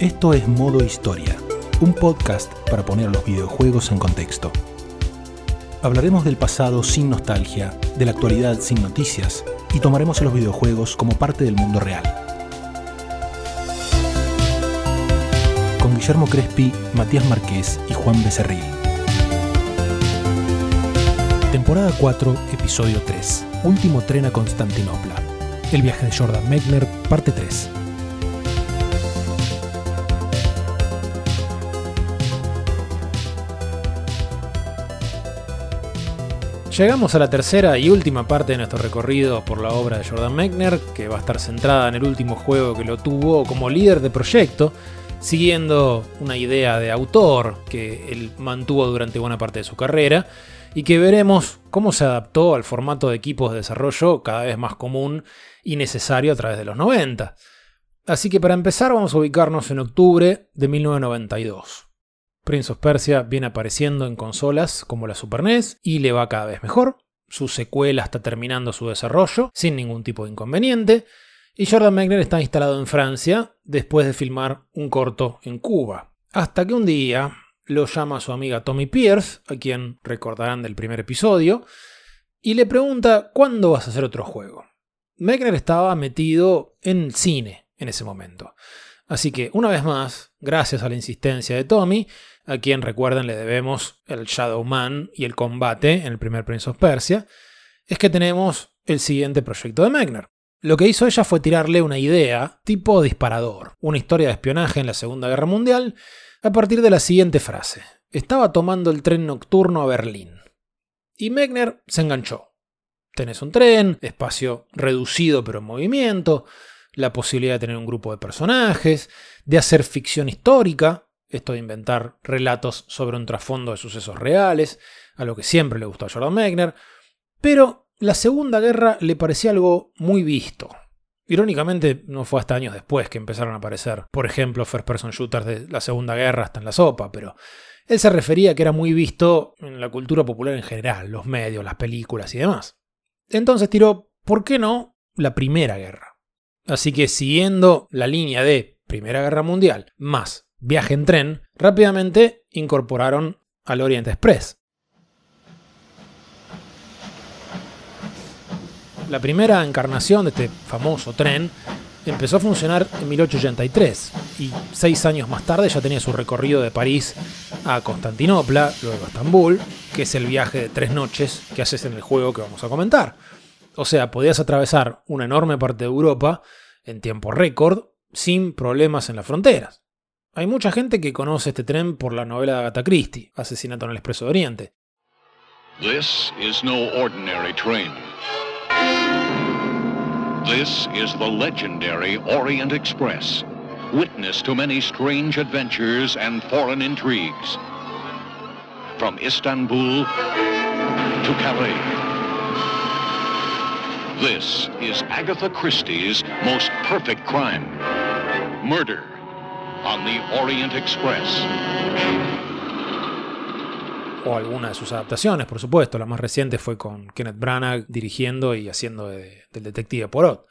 Esto es Modo Historia, un podcast para poner los videojuegos en contexto. Hablaremos del pasado sin nostalgia, de la actualidad sin noticias y tomaremos los videojuegos como parte del mundo real. Con Guillermo Crespi, Matías Marqués y Juan Becerril. Temporada 4, episodio 3. Último tren a Constantinopla. El viaje de Jordan Mechner, parte 3. Llegamos a la tercera y última parte de nuestro recorrido por la obra de Jordan Mechner, que va a estar centrada en el último juego que lo tuvo como líder de proyecto, siguiendo una idea de autor que él mantuvo durante buena parte de su carrera y que veremos cómo se adaptó al formato de equipos de desarrollo cada vez más común y necesario a través de los 90. Así que para empezar vamos a ubicarnos en octubre de 1992. Prince of Persia viene apareciendo en consolas como la Super NES y le va cada vez mejor. Su secuela está terminando su desarrollo sin ningún tipo de inconveniente. Y Jordan Mechner está instalado en Francia después de filmar un corto en Cuba. Hasta que un día lo llama su amiga Tommy Pierce, a quien recordarán del primer episodio, y le pregunta ¿cuándo vas a hacer otro juego? Mechner estaba metido en cine en ese momento. Así que, una vez más, gracias a la insistencia de Tommy, a quien recuerden le debemos el Shadow Man y el combate en el primer Prince of Persia, es que tenemos el siguiente proyecto de Mechner. Lo que hizo ella fue tirarle una idea tipo disparador, una historia de espionaje en la Segunda Guerra Mundial, a partir de la siguiente frase. Estaba tomando el tren nocturno a Berlín. Y Mechner se enganchó. Tenés un tren, espacio reducido pero en movimiento, la posibilidad de tener un grupo de personajes, de hacer ficción histórica, esto de inventar relatos sobre un trasfondo de sucesos reales, a lo que siempre le gustó a Jordan Mechner, pero la Segunda Guerra le parecía algo muy visto. Irónicamente, no fue hasta años después que empezaron a aparecer, por ejemplo, first person shooters de la Segunda Guerra hasta en la sopa, pero él se refería a que era muy visto en la cultura popular en general, los medios, las películas y demás. Entonces tiró, ¿por qué no?, la Primera Guerra. Así que siguiendo la línea de Primera Guerra Mundial más viaje en tren, rápidamente incorporaron al Orient Express. La primera encarnación de este famoso tren empezó a funcionar en 1883 y seis años más tarde ya tenía su recorrido de París a Constantinopla, luego a Estambul, que es el viaje de tres noches que haces en el juego que vamos a comentar. O sea, podías atravesar una enorme parte de Europa en tiempo récord sin problemas en las fronteras. Hay mucha gente que conoce este tren por la novela de Agatha Christie, Asesinato en el Expreso de Oriente. This is no ordinary train. This is the legendary Orient Express, witness to many strange adventures and foreign intrigues. From Istanbul to Calais. This is Agatha Christie's most perfect crime. Murder on the Orient Express. O alguna de sus adaptaciones, por supuesto. La más reciente fue con Kenneth Branagh dirigiendo y haciendo de, del detective Porot.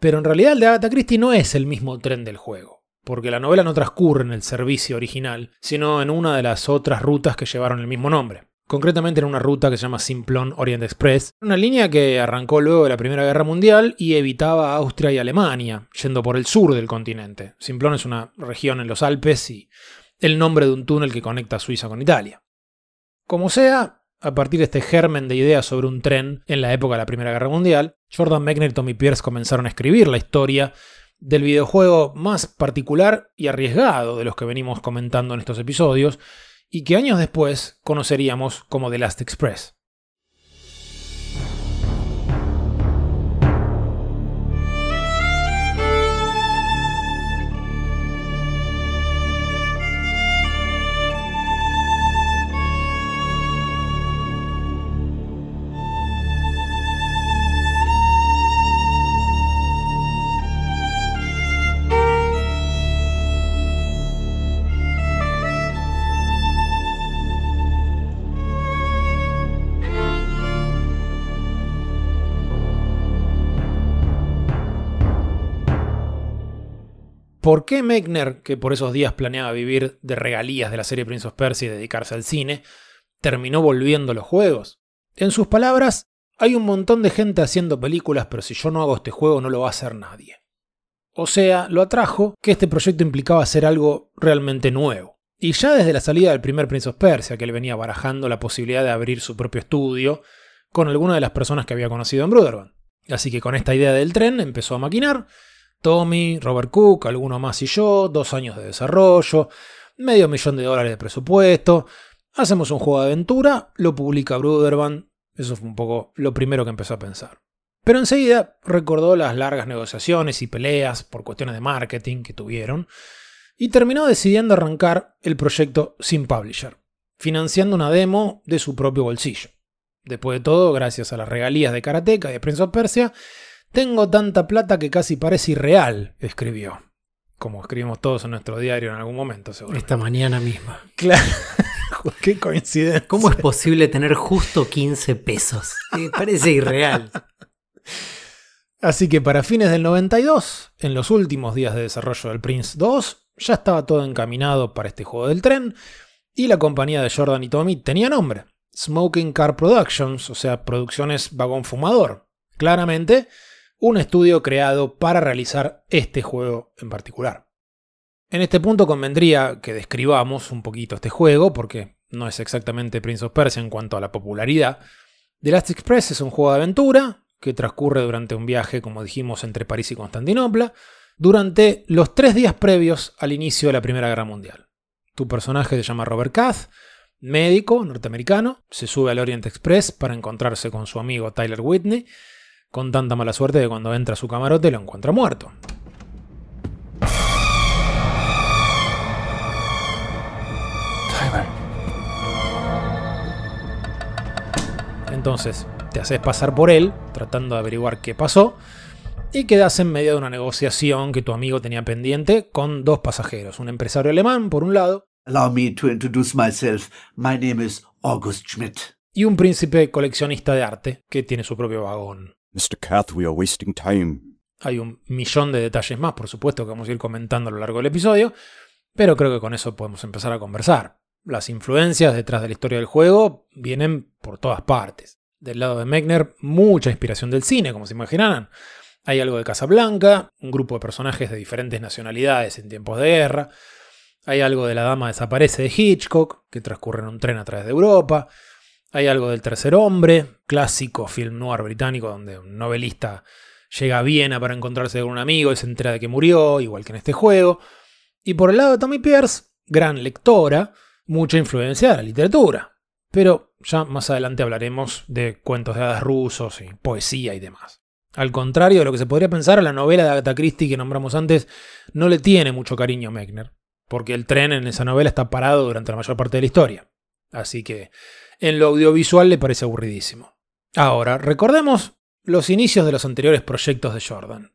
Pero en realidad el de Agatha Christie no es el mismo tren del juego, porque la novela no transcurre en el servicio original, sino en una de las otras rutas que llevaron el mismo nombre concretamente en una ruta que se llama Simplon Orient Express, una línea que arrancó luego de la Primera Guerra Mundial y evitaba Austria y Alemania, yendo por el sur del continente. Simplon es una región en los Alpes y el nombre de un túnel que conecta Suiza con Italia. Como sea, a partir de este germen de ideas sobre un tren en la época de la Primera Guerra Mundial, Jordan Mechner y Pierce comenzaron a escribir la historia del videojuego más particular y arriesgado de los que venimos comentando en estos episodios, y que años después conoceríamos como The Last Express. Por qué Mechner, que por esos días planeaba vivir de regalías de la serie Prince Persia y dedicarse al cine, terminó volviendo los juegos. En sus palabras, hay un montón de gente haciendo películas, pero si yo no hago este juego no lo va a hacer nadie. O sea, lo atrajo que este proyecto implicaba hacer algo realmente nuevo. Y ya desde la salida del primer Prince of Persia, que él venía barajando la posibilidad de abrir su propio estudio con alguna de las personas que había conocido en Brotherhood. Así que con esta idea del tren empezó a maquinar. Tommy, Robert Cook, alguno más y yo, dos años de desarrollo, medio millón de dólares de presupuesto. Hacemos un juego de aventura, lo publica Bruderband. Eso fue un poco lo primero que empezó a pensar. Pero enseguida recordó las largas negociaciones y peleas por cuestiones de marketing que tuvieron y terminó decidiendo arrancar el proyecto sin publisher, financiando una demo de su propio bolsillo. Después de todo, gracias a las regalías de Karateka y de Prince of Persia, tengo tanta plata que casi parece irreal, escribió. Como escribimos todos en nuestro diario en algún momento, seguro. Esta mañana misma. Claro. Qué coincidencia. ¿Cómo es posible tener justo 15 pesos? Me parece irreal. Así que para fines del 92, en los últimos días de desarrollo del Prince 2, ya estaba todo encaminado para este juego del tren y la compañía de Jordan y Tommy tenía nombre, Smoking Car Productions, o sea, Producciones Vagón Fumador. Claramente, un estudio creado para realizar este juego en particular. En este punto convendría que describamos un poquito este juego, porque no es exactamente Prince of Persia en cuanto a la popularidad. The Last Express es un juego de aventura que transcurre durante un viaje, como dijimos, entre París y Constantinopla, durante los tres días previos al inicio de la Primera Guerra Mundial. Tu personaje se llama Robert Cath, médico norteamericano, se sube al Orient Express para encontrarse con su amigo Tyler Whitney, con tanta mala suerte que cuando entra a su camarote lo encuentra muerto. Entonces, te haces pasar por él, tratando de averiguar qué pasó, y quedas en medio de una negociación que tu amigo tenía pendiente con dos pasajeros, un empresario alemán por un lado, Allow me to introduce myself. My name is August Schmidt. y un príncipe coleccionista de arte que tiene su propio vagón. Mr. Cath, we are wasting time. Hay un millón de detalles más, por supuesto, que vamos a ir comentando a lo largo del episodio, pero creo que con eso podemos empezar a conversar. Las influencias detrás de la historia del juego vienen por todas partes. Del lado de Mechner, mucha inspiración del cine, como se imaginarán. Hay algo de Casablanca, un grupo de personajes de diferentes nacionalidades en tiempos de guerra. Hay algo de La Dama Desaparece de Hitchcock, que transcurre en un tren a través de Europa. Hay algo del Tercer Hombre, clásico film noir británico donde un novelista llega a Viena para encontrarse con un amigo y se entera de que murió, igual que en este juego. Y por el lado de Tommy Pierce, gran lectora, mucha influencia de la literatura. Pero ya más adelante hablaremos de cuentos de hadas rusos y poesía y demás. Al contrario de lo que se podría pensar, la novela de Agatha Christie que nombramos antes no le tiene mucho cariño Mechner, porque el tren en esa novela está parado durante la mayor parte de la historia. Así que en lo audiovisual le parece aburridísimo. Ahora, recordemos los inicios de los anteriores proyectos de Jordan.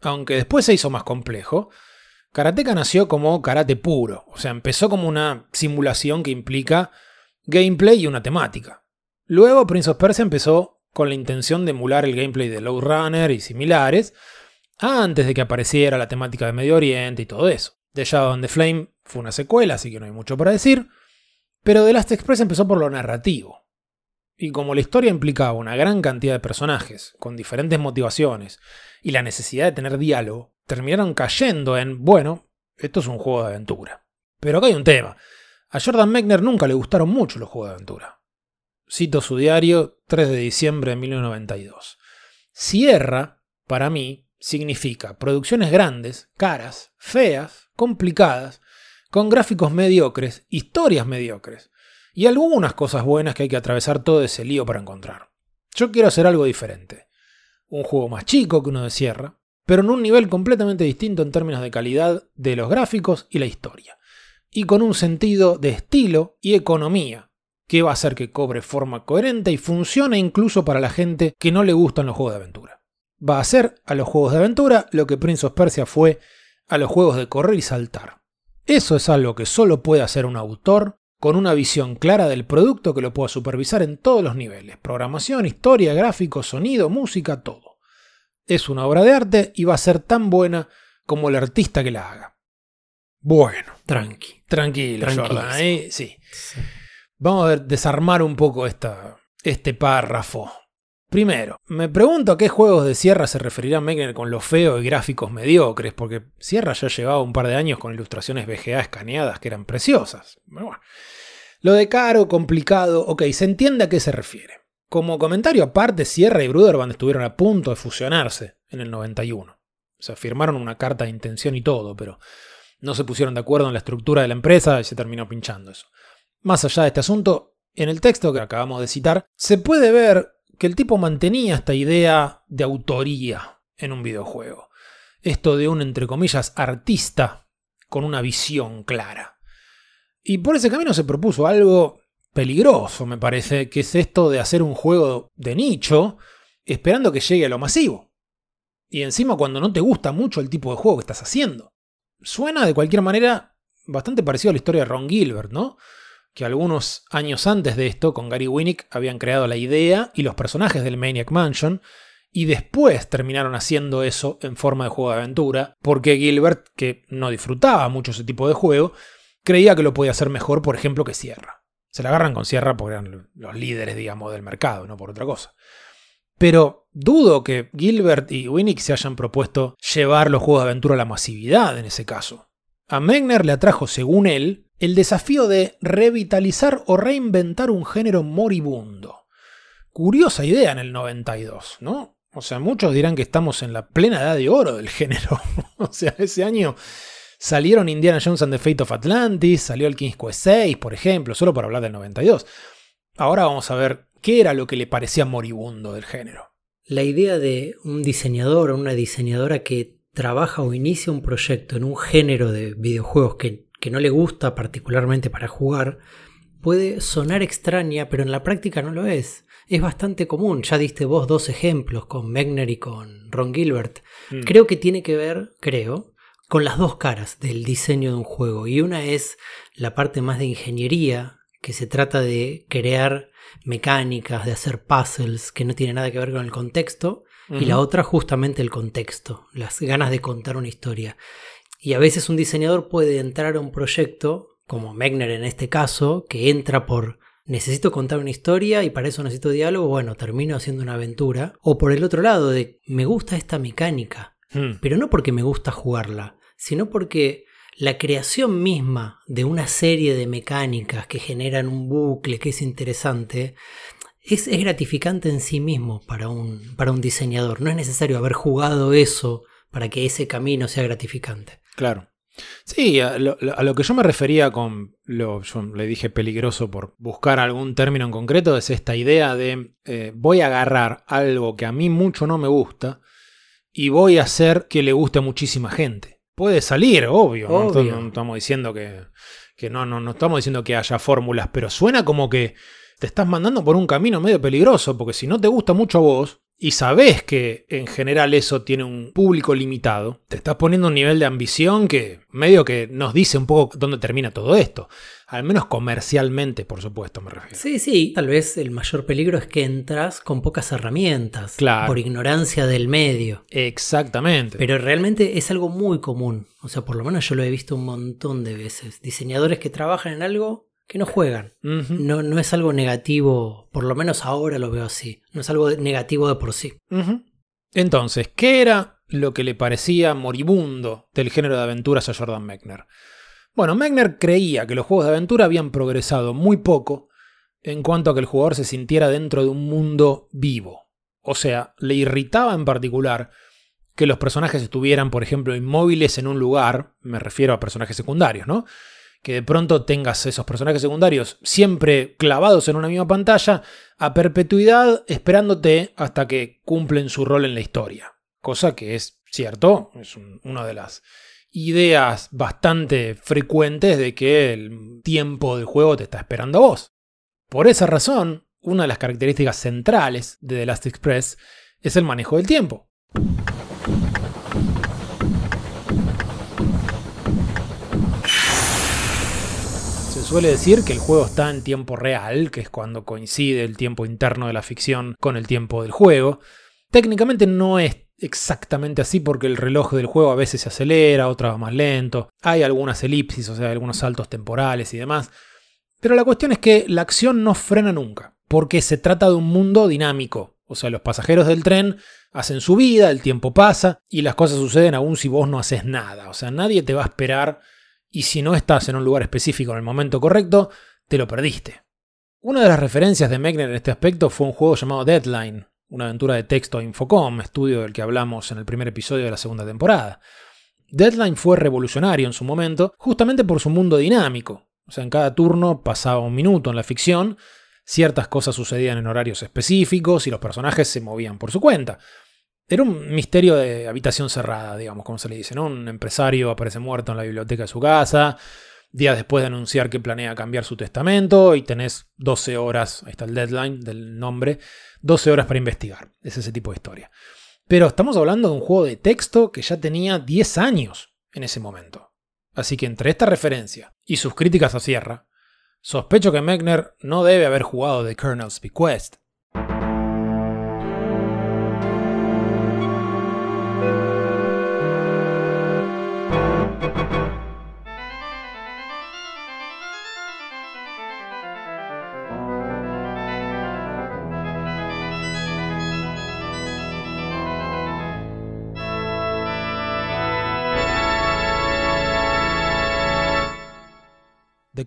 Aunque después se hizo más complejo, Karateka nació como karate puro, o sea, empezó como una simulación que implica gameplay y una temática. Luego Prince of Persia empezó con la intención de emular el gameplay de Low Runner y similares, antes de que apareciera la temática de Medio Oriente y todo eso. The Shadow and the Flame fue una secuela, así que no hay mucho para decir, pero The Last Express empezó por lo narrativo. Y como la historia implicaba una gran cantidad de personajes, con diferentes motivaciones, y la necesidad de tener diálogo, terminaron cayendo en, bueno, esto es un juego de aventura. Pero acá hay un tema. A Jordan Mechner nunca le gustaron mucho los juegos de aventura. Cito su diario 3 de diciembre de 1992. Sierra, para mí, significa producciones grandes, caras, feas, complicadas, con gráficos mediocres, historias mediocres, y algunas cosas buenas que hay que atravesar todo ese lío para encontrar. Yo quiero hacer algo diferente. Un juego más chico que uno de Sierra, pero en un nivel completamente distinto en términos de calidad de los gráficos y la historia. Y con un sentido de estilo y economía, que va a hacer que cobre forma coherente y funcione incluso para la gente que no le gustan los juegos de aventura. Va a hacer a los juegos de aventura lo que Prince of Persia fue a los juegos de correr y saltar. Eso es algo que solo puede hacer un autor con una visión clara del producto que lo pueda supervisar en todos los niveles, programación, historia, gráficos, sonido, música, todo. Es una obra de arte y va a ser tan buena como el artista que la haga. Bueno, Tranqui. tranquilo, Tranquilo. Jordan. ahí sí. Vamos a desarmar un poco esta, este párrafo. Primero, me pregunto a qué juegos de Sierra se referirá Mechner con lo feo y gráficos mediocres, porque Sierra ya llevaba un par de años con ilustraciones VGA escaneadas que eran preciosas. Lo de caro, complicado, ok, se entiende a qué se refiere. Como comentario aparte, Sierra y Bruderband estuvieron a punto de fusionarse en el 91. O sea, firmaron una carta de intención y todo, pero no se pusieron de acuerdo en la estructura de la empresa y se terminó pinchando eso. Más allá de este asunto, en el texto que acabamos de citar, se puede ver que el tipo mantenía esta idea de autoría en un videojuego. Esto de un, entre comillas, artista con una visión clara. Y por ese camino se propuso algo peligroso, me parece, que es esto de hacer un juego de nicho esperando que llegue a lo masivo. Y encima cuando no te gusta mucho el tipo de juego que estás haciendo. Suena de cualquier manera bastante parecido a la historia de Ron Gilbert, ¿no? Que algunos años antes de esto, con Gary Winnick, habían creado la idea y los personajes del Maniac Mansion, y después terminaron haciendo eso en forma de juego de aventura, porque Gilbert, que no disfrutaba mucho ese tipo de juego, creía que lo podía hacer mejor, por ejemplo, que Sierra. Se la agarran con Sierra porque eran los líderes, digamos, del mercado, no por otra cosa. Pero dudo que Gilbert y Winnick se hayan propuesto llevar los juegos de aventura a la masividad en ese caso. A Megner le atrajo, según él, el desafío de revitalizar o reinventar un género moribundo. Curiosa idea en el 92, ¿no? O sea, muchos dirán que estamos en la plena edad de oro del género. o sea, ese año salieron Indiana Jones and the Fate of Atlantis, salió el King's Quest 6, por ejemplo, solo para hablar del 92. Ahora vamos a ver qué era lo que le parecía moribundo del género. La idea de un diseñador o una diseñadora que trabaja o inicia un proyecto en un género de videojuegos que, que no le gusta particularmente para jugar puede sonar extraña, pero en la práctica no lo es. Es bastante común, ya diste vos dos ejemplos con Megner y con Ron Gilbert. Mm. Creo que tiene que ver, creo, con las dos caras del diseño de un juego. Y una es la parte más de ingeniería, que se trata de crear mecánicas, de hacer puzzles que no tiene nada que ver con el contexto. Y la otra justamente el contexto, las ganas de contar una historia. Y a veces un diseñador puede entrar a un proyecto, como Megner en este caso, que entra por necesito contar una historia y para eso necesito diálogo, bueno, termino haciendo una aventura. O por el otro lado, de me gusta esta mecánica, Mm. pero no porque me gusta jugarla, sino porque la creación misma de una serie de mecánicas que generan un bucle que es interesante es, es gratificante en sí mismo para un, para un diseñador. No es necesario haber jugado eso para que ese camino sea gratificante. Claro. Sí, a lo, a lo que yo me refería con lo, yo le dije peligroso por buscar algún término en concreto, es esta idea de eh, voy a agarrar algo que a mí mucho no me gusta y voy a hacer que le guste a muchísima gente. Puede salir, obvio, ¿no? Obvio. No, estamos diciendo que, que no, no, no estamos diciendo que haya fórmulas, pero suena como que te estás mandando por un camino medio peligroso, porque si no te gusta mucho a vos y sabés que en general eso tiene un público limitado, te estás poniendo un nivel de ambición que medio que nos dice un poco dónde termina todo esto. Al menos comercialmente, por supuesto, me refiero. Sí, sí, tal vez el mayor peligro es que entras con pocas herramientas, Claro. por ignorancia del medio. Exactamente. Pero realmente es algo muy común. O sea, por lo menos yo lo he visto un montón de veces. Diseñadores que trabajan en algo que no juegan. No, no es algo negativo, por lo menos ahora lo veo así. No es algo negativo de por sí. Entonces, ¿qué era lo que le parecía moribundo del género de aventuras a Jordan Mechner? Bueno, Mechner creía que los juegos de aventura habían progresado muy poco en cuanto a que el jugador se sintiera dentro de un mundo vivo. O sea, le irritaba en particular que los personajes estuvieran, por ejemplo, inmóviles en un lugar, me refiero a personajes secundarios, ¿no? Que de pronto tengas esos personajes secundarios siempre clavados en una misma pantalla, a perpetuidad, esperándote hasta que cumplen su rol en la historia. Cosa que es cierto, es un- una de las ideas bastante frecuentes de que el tiempo del juego te está esperando a vos. Por esa razón, una de las características centrales de The Last Express es el manejo del tiempo. Suele decir que el juego está en tiempo real, que es cuando coincide el tiempo interno de la ficción con el tiempo del juego. Técnicamente no es exactamente así porque el reloj del juego a veces se acelera, otras va más lento, hay algunas elipsis, o sea, algunos saltos temporales y demás. Pero la cuestión es que la acción no frena nunca, porque se trata de un mundo dinámico. O sea, los pasajeros del tren hacen su vida, el tiempo pasa y las cosas suceden aún si vos no haces nada. O sea, nadie te va a esperar y si no estás en un lugar específico en el momento correcto, te lo perdiste. Una de las referencias de Mechner en este aspecto fue un juego llamado Deadline, una aventura de texto Infocom, estudio del que hablamos en el primer episodio de la segunda temporada. Deadline fue revolucionario en su momento, justamente por su mundo dinámico. O sea, en cada turno pasaba un minuto en la ficción, ciertas cosas sucedían en horarios específicos y los personajes se movían por su cuenta. Era un misterio de habitación cerrada, digamos, como se le dice, ¿no? Un empresario aparece muerto en la biblioteca de su casa, días después de anunciar que planea cambiar su testamento y tenés 12 horas, ahí está el deadline del nombre, 12 horas para investigar. Es ese tipo de historia. Pero estamos hablando de un juego de texto que ya tenía 10 años en ese momento. Así que entre esta referencia y sus críticas a Sierra, sospecho que Mechner no debe haber jugado The Colonel's Bequest.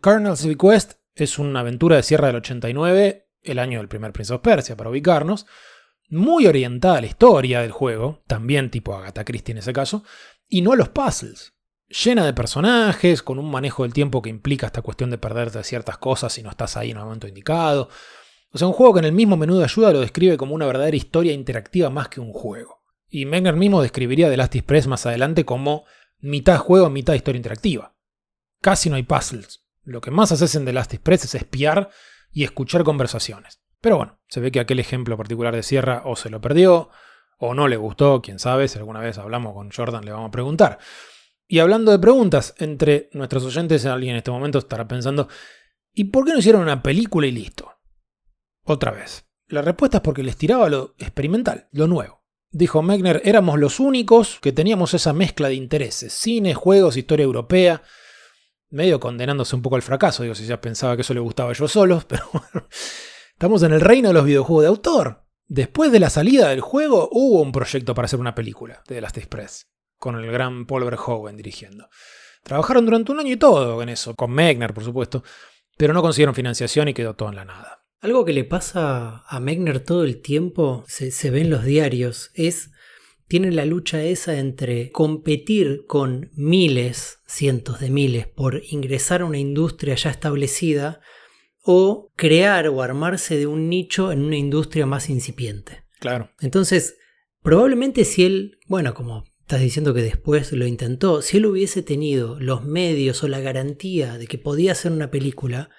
Colonel's Bequest es una aventura de Sierra del 89, el año del primer Prince of Persia, para ubicarnos, muy orientada a la historia del juego, también tipo Agatha Christie en ese caso, y no a los puzzles. Llena de personajes, con un manejo del tiempo que implica esta cuestión de perderte ciertas cosas si no estás ahí en el momento indicado. O sea, un juego que en el mismo menú de ayuda lo describe como una verdadera historia interactiva más que un juego. Y Menger mismo describiría The Last Express más adelante como mitad juego, mitad historia interactiva. Casi no hay puzzles. Lo que más haces en The Last Express es espiar y escuchar conversaciones. Pero bueno, se ve que aquel ejemplo particular de Sierra o se lo perdió, o no le gustó, quién sabe, si alguna vez hablamos con Jordan le vamos a preguntar. Y hablando de preguntas, entre nuestros oyentes alguien en este momento estará pensando, ¿y por qué no hicieron una película y listo? Otra vez, la respuesta es porque les tiraba lo experimental, lo nuevo. Dijo Mechner, éramos los únicos que teníamos esa mezcla de intereses, cine, juegos, historia europea, medio condenándose un poco al fracaso, digo, si ya pensaba que eso le gustaba a ellos solos, pero bueno, estamos en el reino de los videojuegos de autor. Después de la salida del juego hubo un proyecto para hacer una película de The Last Express, con el gran Paul Verhoeven dirigiendo. Trabajaron durante un año y todo en eso, con Megner por supuesto, pero no consiguieron financiación y quedó todo en la nada. Algo que le pasa a Megner todo el tiempo, se, se ve en los diarios, es tiene la lucha esa entre competir con miles, cientos de miles, por ingresar a una industria ya establecida o crear o armarse de un nicho en una industria más incipiente. Claro. Entonces, probablemente si él, bueno, como estás diciendo que después lo intentó, si él hubiese tenido los medios o la garantía de que podía hacer una película,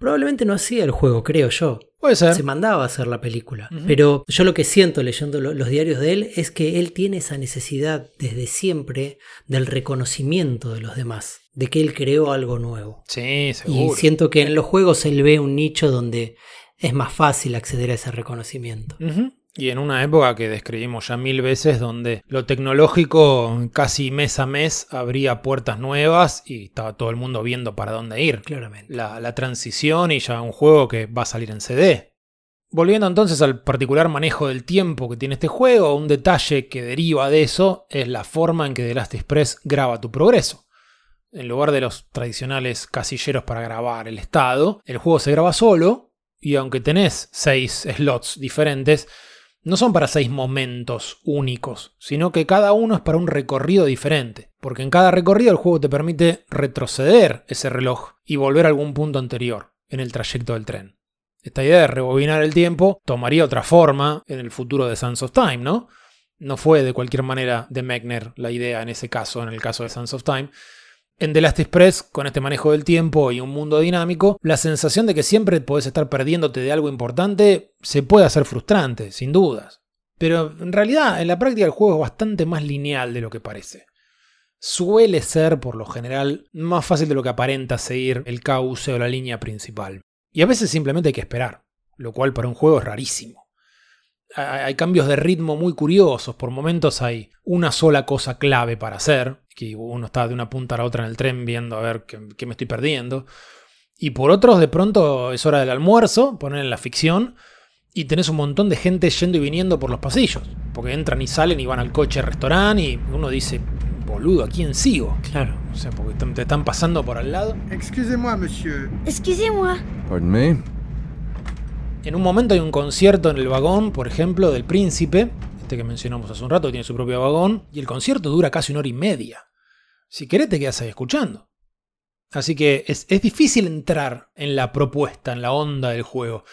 probablemente no hacía el juego, creo yo. Puede ser. Se mandaba a hacer la película. Pero yo lo que siento leyendo lo- los diarios de él es que él tiene esa necesidad desde siempre del reconocimiento de los demás, de que él creó algo nuevo. Sí, Y seguro. siento que en los juegos él ve un nicho donde es más fácil acceder a ese reconocimiento. Ujú. Y en una época que describimos ya mil veces, donde lo tecnológico casi mes a mes abría puertas nuevas y estaba todo el mundo viendo para dónde ir. Claramente. La, la transición y ya un juego que va a salir en CD. Volviendo entonces al particular manejo del tiempo que tiene este juego, un detalle que deriva de eso es la forma en que The Last Express graba tu progreso. En lugar de los tradicionales casilleros para grabar el estado, el juego se graba solo y aunque tenés seis slots diferentes, no son para seis momentos únicos, sino que cada uno es para un recorrido diferente, porque en cada recorrido el juego te permite retroceder ese reloj y volver a algún punto anterior en el trayecto del tren. Esta idea de rebobinar el tiempo tomaría otra forma en el futuro de Sands of Time, ¿no? No fue de cualquier manera de Mechner la idea en ese caso, en el caso de Sands of Time. En The Last Express, con este manejo del tiempo y un mundo dinámico, la sensación de que siempre podés estar perdiéndote de algo importante se puede hacer frustrante, sin dudas. Pero en realidad, en la práctica el juego es bastante más lineal de lo que parece. Suele ser, por lo general, más fácil de lo que aparenta seguir el cauce o la línea principal. Y a veces simplemente hay que esperar, lo cual para un juego es rarísimo. Hay cambios de ritmo muy curiosos. Por momentos hay una sola cosa clave para hacer, que uno está de una punta a la otra en el tren viendo a ver qué, qué me estoy perdiendo. Y por otros, de pronto es hora del almuerzo, ponen en la ficción, y tenés un montón de gente yendo y viniendo por los pasillos. Porque entran y salen y van al coche restaurante y uno dice, boludo, ¿a quién sigo? Claro. O sea, porque te- te están pasando por al lado. Excusez-moi, monsieur. Excusez-moi. Pardon me? En un momento hay un concierto en el vagón, por ejemplo, del príncipe, este que mencionamos hace un rato, tiene su propio vagón, y el concierto dura casi una hora y media. Si querés te quedas ahí escuchando. Así que es, es difícil entrar en la propuesta, en la onda del juego.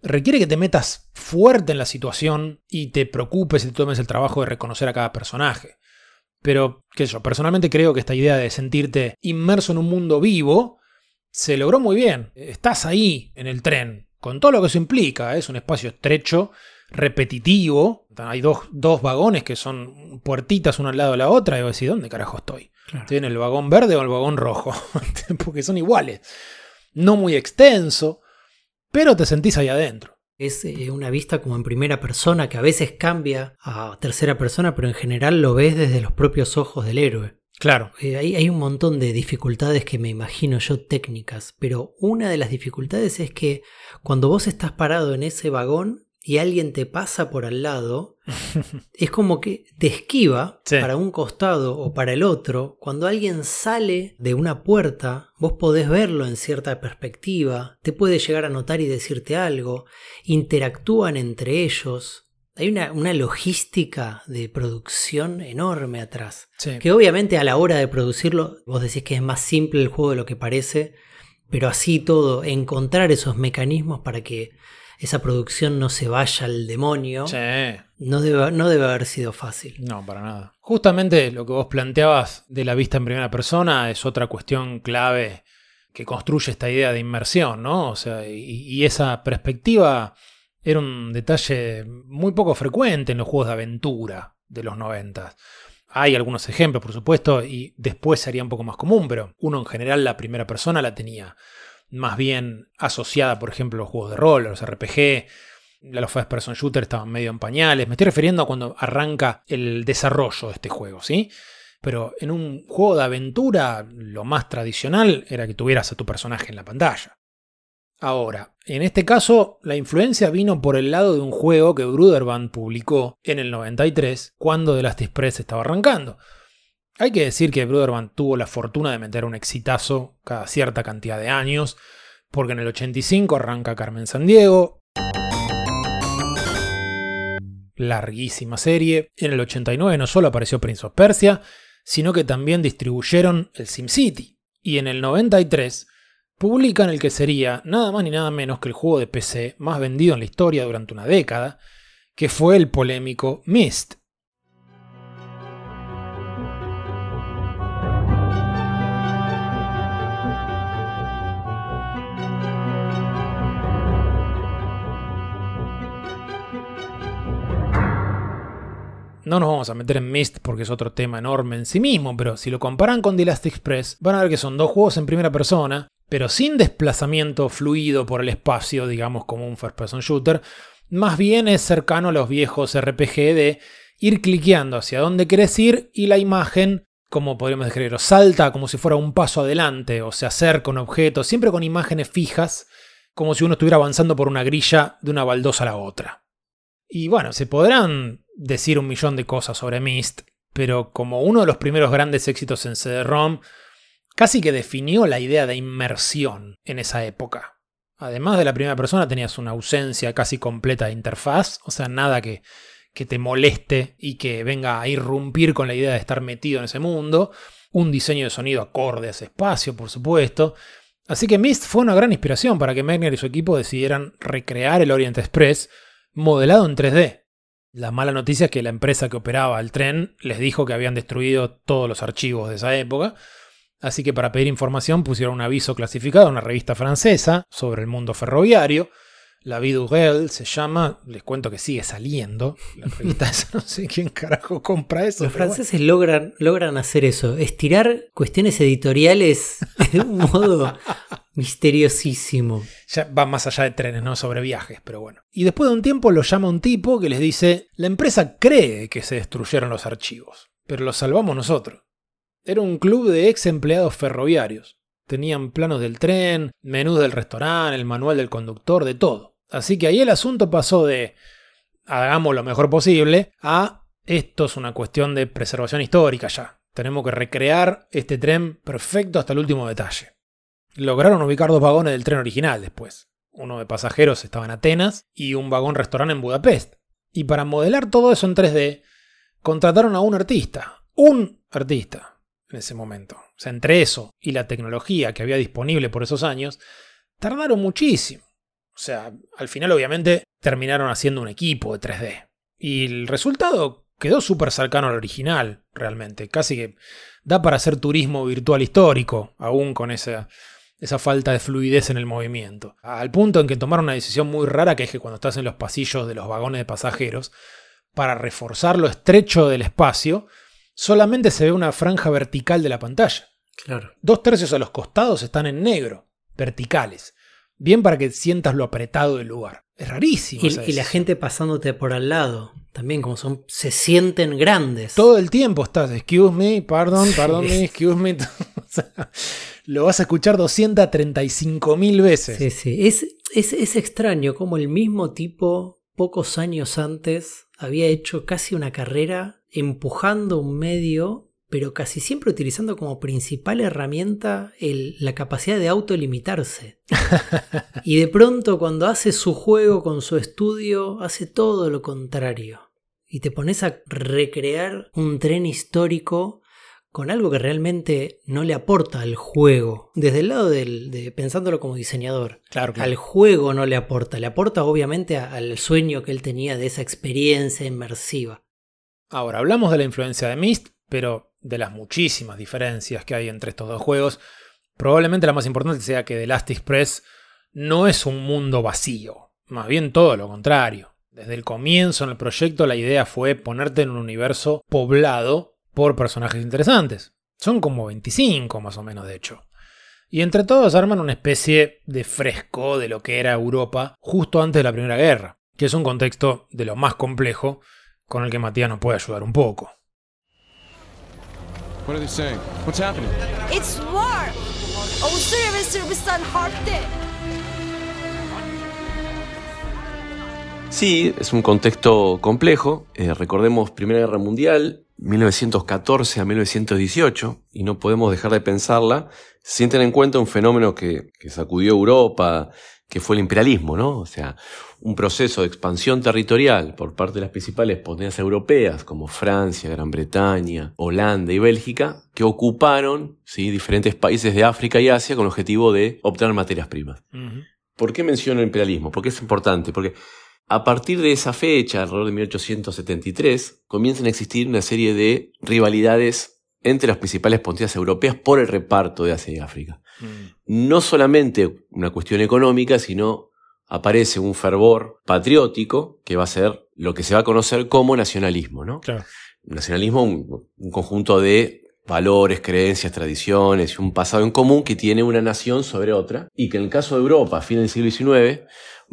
Requiere que te metas fuerte en la situación y te preocupes y te tomes el trabajo de reconocer a cada personaje. Pero, qué sé yo, personalmente creo que esta idea de sentirte inmerso en un mundo vivo se logró muy bien. Estás ahí en el tren, con todo lo que eso implica. ¿eh? Es un espacio estrecho, repetitivo. Hay dos, dos vagones que son puertitas una al lado de la otra. Y vos decís, ¿dónde carajo estoy? Claro. ¿Estoy en el vagón verde o el vagón rojo? Porque son iguales. No muy extenso, pero te sentís ahí adentro. Es eh, una vista como en primera persona que a veces cambia a tercera persona, pero en general lo ves desde los propios ojos del héroe. Claro, Eh, hay, hay un montón de dificultades que me imagino yo técnicas, pero una de las dificultades es que cuando vos estás parado en ese vagón y alguien te pasa por al lado, es como que te esquiva Sí. para un costado o para el otro. Cuando alguien sale de una puerta, vos podés verlo en cierta perspectiva, te puede llegar a notar y decirte algo, interactúan entre ellos. Hay una, una logística de producción enorme atrás. sí. Que obviamente a la hora de producirlo, vos decís que es más simple el juego de lo que parece, pero así todo, encontrar esos mecanismos para que esa producción no se vaya al demonio, Sí. no, debe, no debe haber sido fácil. No, para nada. Justamente lo que vos planteabas de la vista en primera persona es otra cuestión clave que construye esta idea de inmersión, ¿no? O sea, y, y esa perspectiva era un detalle muy poco frecuente en los juegos de aventura de los 90. Hay algunos ejemplos, por supuesto, y después sería un poco más común, pero uno en general la primera persona la tenía más bien asociada, por ejemplo, a los juegos de rol, a los RPG, los first person shooter estaban medio en pañales. Me estoy refiriendo a cuando arranca el desarrollo de este juego, ¿sí? Pero en un juego de aventura, lo más tradicional era que tuvieras a tu personaje en la pantalla. Ahora, en este caso, la influencia vino por el lado de un juego que Bruderband publicó en el 93, cuando The Last Express estaba arrancando. Hay que decir que Bruderband tuvo la fortuna de meter un exitazo cada cierta cantidad de años, porque en el 85 arranca Carmen Sandiego, larguísima serie. En el 89 no solo apareció Prince of Persia, sino que también distribuyeron el SimCity. Y en el 93 publican el que sería nada más ni nada menos que el juego de PC más vendido en la historia durante una década, que fue el polémico Myst. No nos vamos a meter en Myst porque es otro tema enorme en sí mismo, pero si lo comparan con The Last Express, van a ver que son dos juegos en primera persona, pero sin desplazamiento fluido por el espacio, digamos como un first person shooter, más bien es cercano a los viejos RPG de ir cliqueando hacia dónde querés ir y la imagen, como podríamos describirlo, salta como si fuera un paso adelante o se acerca un objeto, siempre con imágenes fijas, como si uno estuviera avanzando por una grilla de una baldosa a la otra. Y bueno, se podrán decir un millón de cosas sobre Myst, pero como uno de los primeros grandes éxitos en CD-ROM, casi que definió la idea de inmersión en esa época. Además de la primera persona tenías una ausencia casi completa de interfaz, o sea, nada que, que te moleste y que venga a irrumpir con la idea de estar metido en ese mundo, un diseño de sonido acorde a ese espacio, por supuesto. Así que Myst fue una gran inspiración para que Megner y su equipo decidieran recrear el Orient Express modelado en 3D. La mala noticia es que la empresa que operaba el tren les dijo que habían destruido todos los archivos de esa época, así que para pedir información pusieron un aviso clasificado en una revista francesa sobre el mundo ferroviario. La Vie Réel se llama, les cuento que sigue saliendo. La revista esa, no sé quién carajo compra eso. Los bueno. franceses logran, logran hacer eso, estirar cuestiones editoriales de un modo misteriosísimo. Ya va más allá de trenes, no sobre viajes, pero bueno. Y después de un tiempo lo llama un tipo que les dice, la empresa cree que se destruyeron los archivos, pero los salvamos nosotros. Era un club de ex empleados ferroviarios. Tenían planos del tren, menús del restaurante, el manual del conductor, de todo. Así que ahí el asunto pasó de hagamos lo mejor posible a esto es una cuestión de preservación histórica ya. Tenemos que recrear este tren perfecto hasta el último detalle. Lograron ubicar dos vagones del tren original después. Uno de pasajeros estaba en Atenas y un vagón restaurante en Budapest. Y para modelar todo eso en 3D, contrataron a un artista. Un artista en ese momento. O sea, entre eso y la tecnología que había disponible por esos años, tardaron muchísimo. O sea, al final obviamente terminaron haciendo un equipo de 3D. Y el resultado quedó súper cercano al original, realmente. Casi que da para hacer turismo virtual histórico, aún con esa, esa falta de fluidez en el movimiento. Al punto en que tomaron una decisión muy rara, que es que cuando estás en los pasillos de los vagones de pasajeros, para reforzar lo estrecho del espacio, solamente se ve una franja vertical de la pantalla. Claro. Dos tercios a los costados están en negro, verticales. Bien para que sientas lo apretado del lugar. Es rarísimo. Y, y la gente pasándote por al lado. También como son, se sienten grandes. Todo el tiempo estás, excuse me, pardon, pardon me, excuse me. O sea, lo vas a escuchar 235 mil veces. Sí, sí. Es, es, es extraño como el mismo tipo, pocos años antes, había hecho casi una carrera empujando un medio, pero casi siempre utilizando como principal herramienta el- la capacidad de autolimitarse. y de pronto cuando hace su juego con su estudio, hace todo lo contrario. Y te pones a recrear un tren histórico con algo que realmente no le aporta al juego. Desde el lado del, de pensándolo como diseñador. Claro, claro. Al juego no le aporta, le aporta obviamente a- al sueño que él tenía de esa experiencia inmersiva. Ahora, hablamos de la influencia de Myst, pero de las muchísimas diferencias que hay entre estos dos juegos, probablemente la más importante sea que The Last Express no es un mundo vacío, más bien todo lo contrario. Desde el comienzo en el proyecto la idea fue ponerte en un universo poblado por personajes interesantes. Son como 25 más o menos de hecho. Y entre todos arman una especie de fresco de lo que era Europa justo antes de la Primera Guerra, que es un contexto de lo más complejo con el que Matías nos puede ayudar un poco. Sí, es un contexto complejo. Eh, recordemos Primera Guerra Mundial, 1914 a 1918, y no podemos dejar de pensarla sin tener en cuenta un fenómeno que, que sacudió Europa, que fue el imperialismo, ¿no? O sea, un proceso de expansión territorial por parte de las principales potencias europeas como Francia, Gran Bretaña, Holanda y Bélgica, que ocuparon ¿sí? diferentes países de África y Asia con el objetivo de obtener materias primas. ¿Por qué menciono el imperialismo? Porque es importante, porque a partir de esa fecha, alrededor de 1873, comienzan a existir una serie de rivalidades entre las principales potencias europeas por el reparto de Asia y África. Mm. No solamente una cuestión económica, sino aparece un fervor patriótico que va a ser lo que se va a conocer como nacionalismo, ¿no? Claro. Nacionalismo, un, un conjunto de valores, creencias, tradiciones y un pasado en común que tiene una nación sobre otra y que en el caso de Europa, a fines del siglo XIX,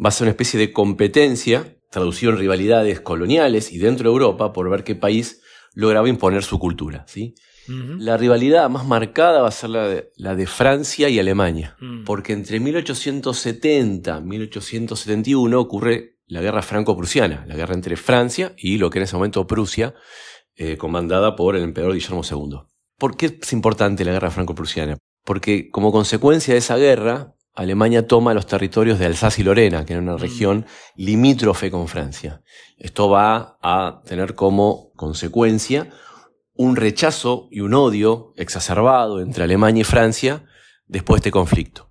va a ser una especie de competencia, traducido en rivalidades coloniales y dentro de Europa por ver qué país lograba imponer su cultura, ¿sí? La rivalidad más marcada va a ser la de, la de Francia y Alemania, Mm. porque entre 1870 y 1871 ocurre la guerra franco-prusiana, la guerra entre Francia y lo que en ese momento Prusia, eh, comandada por el emperador Guillermo II. ¿Por qué es importante la guerra franco-prusiana? Porque como consecuencia de esa guerra, Alemania toma los territorios de Alsacia y Lorena, que era una región limítrofe con Francia. Esto va a tener como consecuencia un rechazo y un odio exacerbado entre Alemania y Francia después de este conflicto.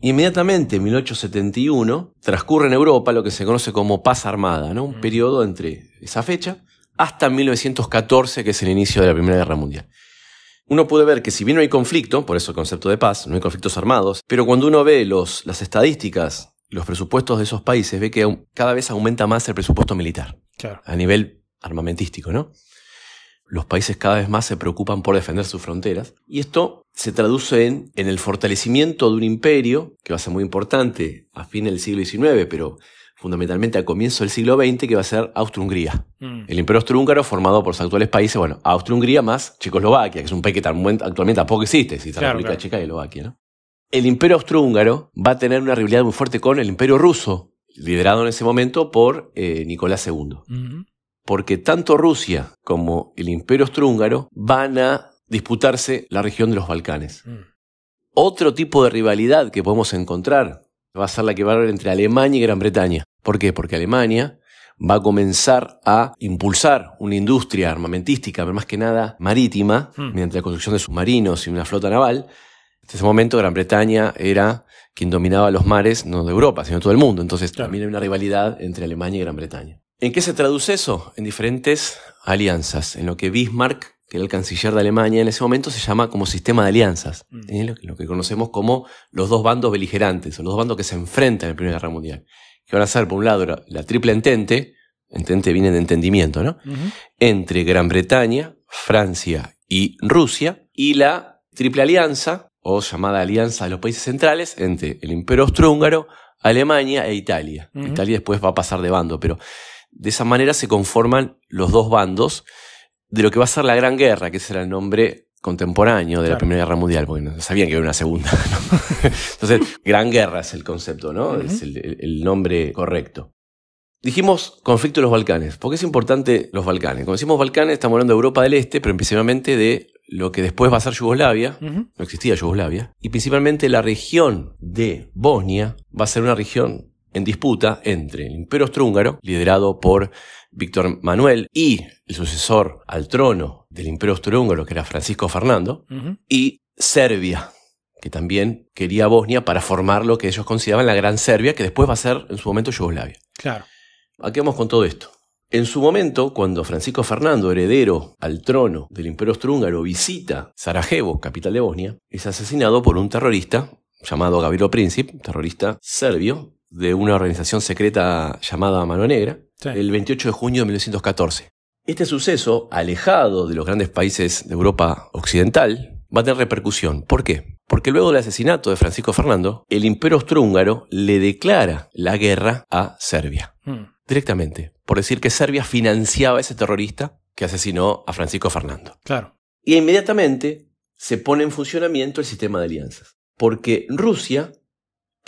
Inmediatamente, en 1871, transcurre en Europa lo que se conoce como paz armada, ¿no? un periodo entre esa fecha hasta 1914, que es el inicio de la Primera Guerra Mundial. Uno puede ver que si bien no hay conflicto, por eso el concepto de paz, no hay conflictos armados, pero cuando uno ve los, las estadísticas, los presupuestos de esos países, ve que cada vez aumenta más el presupuesto militar Claro. a nivel armamentístico, ¿no? Los países cada vez más se preocupan por defender sus fronteras. Y esto se traduce en, en el fortalecimiento de un imperio, que va a ser muy importante a fin del siglo XIX, pero fundamentalmente al comienzo del siglo XX, que va a ser Austro-Hungría. Mm. El imperio austrohúngaro formado por los actuales países, bueno, Austro-Hungría más Checoslovaquia, que es un país que actualmente tampoco existe, existe la República claro. Checa y Eslovaquia, ¿no? El imperio austrohúngaro va a tener una rivalidad muy fuerte con el imperio ruso, liderado en ese momento por eh, Nicolás II. Mm. Porque tanto Rusia como el imperio austrohúngaro van a disputarse la región de los Balcanes. Mm. Otro tipo de rivalidad que podemos encontrar va a ser la que va a haber entre Alemania y Gran Bretaña. ¿Por qué? Porque Alemania va a comenzar a impulsar una industria armamentística, pero más que nada marítima, Hmm. mediante la construcción de submarinos y una flota naval. En ese momento Gran Bretaña era quien dominaba los mares, no de Europa, sino de todo el mundo. Entonces Claro. también hay una rivalidad entre Alemania y Gran Bretaña. ¿En qué se traduce eso? En diferentes alianzas. En lo que Bismarck, que era el canciller de Alemania en ese momento, se llama como sistema de alianzas. Mm. ¿eh? Lo, lo que conocemos como los dos bandos beligerantes, o los dos bandos que se enfrentan en la Primera Guerra Mundial. Que van a ser, por un lado, la, la triple entente, entente viene de entendimiento, ¿no? Entre Gran Bretaña, Francia y Rusia, y la triple alianza, o llamada alianza de los países centrales, entre el Imperio Austrohúngaro, Alemania e Italia. Italia después va a pasar de bando, pero de esa manera se conforman los dos bandos de lo que va a ser la Gran Guerra, que será el nombre contemporáneo de la. Primera Guerra Mundial, porque no sabían que había una segunda. ¿no? Entonces, Gran Guerra es el concepto, ¿no? Es el, nombre correcto. Dijimos conflicto de los Balcanes. ¿Por qué es importante los Balcanes? Cuando decimos Balcanes, estamos hablando de Europa del Este, pero principalmente de lo que después va a ser Yugoslavia, no existía Yugoslavia, y principalmente la región de Bosnia va a ser una región en disputa entre el Imperio Austrohúngaro, liderado por Víctor Manuel, y el sucesor al trono del Imperio Austrohúngaro, que era Francisco Fernando, y Serbia, que también quería Bosnia para formar lo que ellos consideraban la Gran Serbia, que después va a ser en su momento Yugoslavia. Claro. ¿A qué vamos con todo esto? En su momento, cuando Francisco Fernando, heredero al trono del Imperio Austrohúngaro, visita Sarajevo, capital de Bosnia, es asesinado por un terrorista llamado Gavrilo Princip, terrorista serbio, de una organización secreta llamada Mano Negra, Sí. el 28 de junio de 1914. Este suceso, alejado de los grandes países de Europa occidental, va a tener repercusión. ¿Por qué? Porque luego del asesinato de Francisco Fernando, el Imperio Austrohúngaro le declara la guerra a Serbia Mm. directamente, por decir que Serbia financiaba a ese terrorista que asesinó a Francisco Fernando. Claro. Y inmediatamente se pone en funcionamiento el sistema de alianzas, porque Rusia,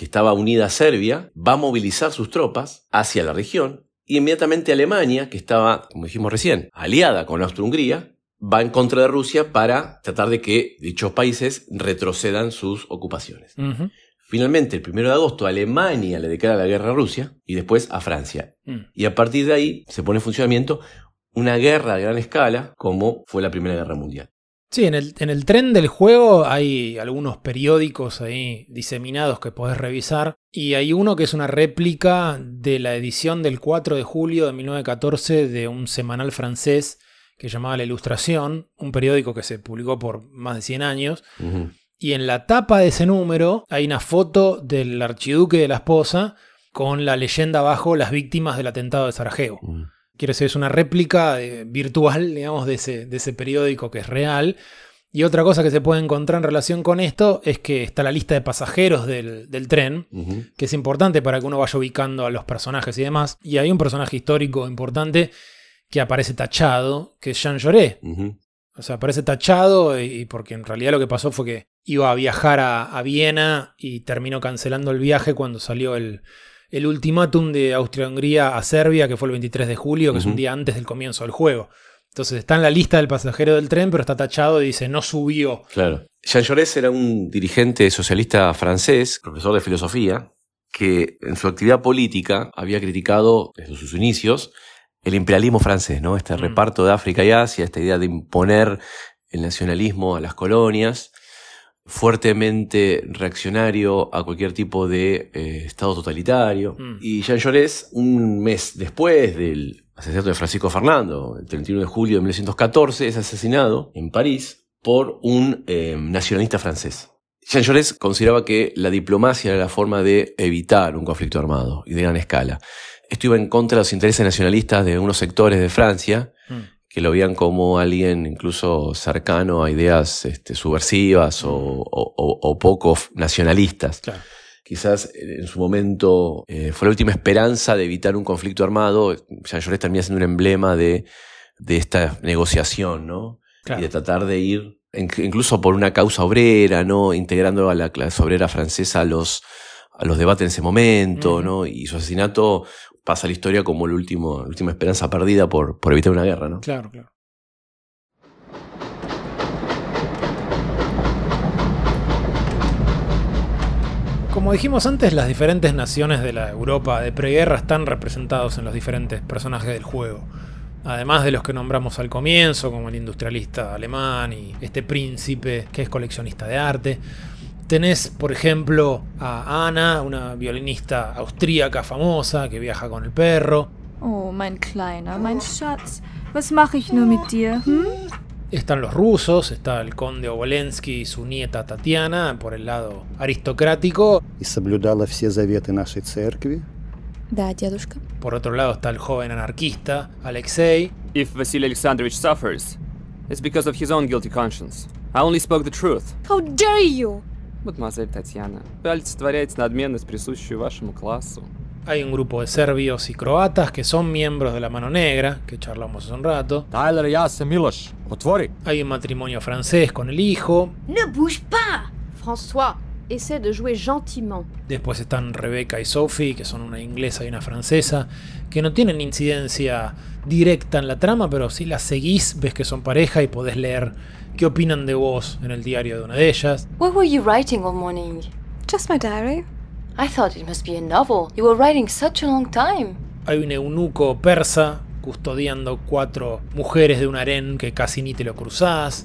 que estaba unida a Serbia, va a movilizar sus tropas hacia la región, y inmediatamente Alemania, que estaba, como dijimos recién, aliada con Austro-Hungría, va en contra de Rusia para tratar de que dichos países retrocedan sus ocupaciones. Finalmente, el 1 de agosto, Alemania le declara la guerra a Rusia y después a Francia. Mm. Y a partir de ahí se pone en funcionamiento una guerra de gran escala como fue la Primera Guerra Mundial. Sí, en el, en el tren del juego hay algunos periódicos ahí diseminados que podés revisar. Y hay uno que es una réplica de la edición del 4 de julio de 1914 de un semanal francés que llamaba La Ilustración, un periódico que se publicó por más de 100 años. Y en la tapa de ese número hay una foto del archiduque de la esposa con la leyenda abajo las víctimas del atentado de Sarajevo. Mm. Quiero decir, es una réplica eh, virtual, digamos, de ese, de ese periódico que es real. Y otra cosa que se puede encontrar en relación con esto es que está la lista de pasajeros del, del tren, que es importante para que uno vaya ubicando a los personajes y demás. Y hay un personaje histórico importante que aparece tachado, que es Jean. Ujú. O sea, aparece tachado y, y porque en realidad lo que pasó fue que iba a viajar a, a Viena y terminó cancelando el viaje cuando salió el, el ultimátum de Austria-Hungría a Serbia, que fue el 23 de julio, que es un día antes del comienzo del juego. Entonces está en la lista del pasajero del tren, pero está tachado y dice no subió. Claro. Jean Jaurès era un dirigente socialista francés, profesor de filosofía, que en su actividad política había criticado desde sus inicios el imperialismo francés, ¿no? Este Mm. reparto de África y Asia, esta idea de imponer el nacionalismo a las colonias, fuertemente reaccionario a cualquier tipo de eh, estado totalitario. Mm. Y Jean Jaurès, un mes después del asesinato de Francisco Fernando, el 31 de julio de 1914, es asesinado en París por un eh, nacionalista francés. Jean Jaurès consideraba que la diplomacia era la forma de evitar un conflicto armado y de gran escala. Esto iba en contra de los intereses nacionalistas de unos sectores de Francia Mm. Que lo veían como alguien incluso cercano a ideas este, subversivas o, o- o- o poco nacionalistas. Claro. Quizás eh, en su momento eh, fue la última esperanza de evitar un conflicto armado. Jean Jaurès termina siendo un emblema de, de esta negociación, ¿no? Claro. Y de tratar de ir, in- incluso por una causa obrera, ¿no? Integrando a la clase obrera francesa a los, a los debates en ese momento. ¿no? Y su asesinato pasa la historia como el último, la última esperanza perdida por, por evitar una guerra, ¿no? Claro, claro. Como dijimos antes, las diferentes naciones de la Europa de preguerra están representados en los diferentes personajes del juego. Además de los que nombramos al comienzo, como el industrialista alemán y este príncipe que es coleccionista de arte. Tenés, por ejemplo, a Anna, una violinista austríaca famosa que viaja con el perro. Oh, mein Kleiner, mein Schatz. Was mache ich nur mit dir, hm? Están los rusos, está el conde Obolensky y su nieta Tatiana por el lado aristocrático. и соблюдала все заветы нашей церкви, Да, дедушка. Por otro lado está el joven anarquista Alexei. If Vasily Alexandrovich suffers, it's because of his own guilty conscience. I only spoke the truth. How dare you! Мадемуазель Татьяна, вы олицетворяете надменность, присущую вашему классу. Hay un grupo de serbios y croatas que son miembros de la Mano Negra, que charlamos hace un rato. Тайлер, я съм Милош. Отвори! Hay un matrimonio francés con el hijo. Ne bouge pas François, essaie de jouer gentiment. Después están Rebecca y Sophie, que son una inglesa y una francesa, que no tienen incidencia directa en la trama, pero si las seguís, ves que son pareja y podés leer ¿Qué opinan de vos en el diario de una de ellas? What were you writing all morning? Just my diary. I thought it must be a novel. You were writing such. Hay un eunuco persa custodiando cuatro mujeres de un harén que casi ni te lo cruzás.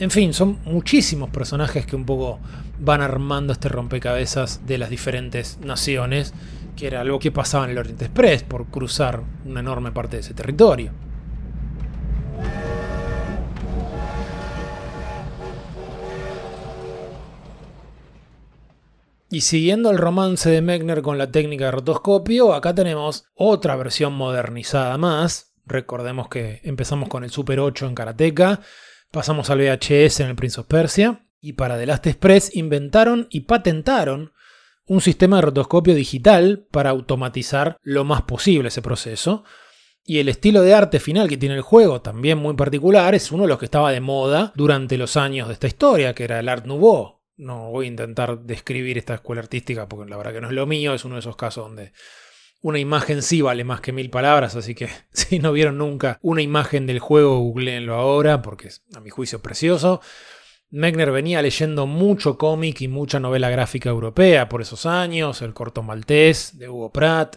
En fin, son muchísimos personajes que un poco van armando este rompecabezas de las diferentes naciones, que era algo que pasaba en el Oriente Express por cruzar una enorme parte de ese territorio. Y siguiendo el romance de Mechner con la técnica de rotoscopio, acá tenemos otra versión modernizada más. Recordemos que empezamos con el Super 8 en Karateka, pasamos al VHS en el Prince of Persia, y para The Last Express inventaron y patentaron un sistema de rotoscopio digital para automatizar lo más posible ese proceso. Y el estilo de arte final que tiene el juego, también muy particular, es uno de los que estaba de moda durante los años de esta historia, que era el Art Nouveau. No voy a intentar describir esta escuela artística porque la verdad que no es lo mío, es uno de esos casos donde una imagen sí vale más que mil palabras, así que si no vieron nunca una imagen del juego, googleenlo ahora porque es a mi juicio precioso. Mechner venía leyendo mucho cómic y mucha novela gráfica europea por esos años, el corto maltés de Hugo Pratt,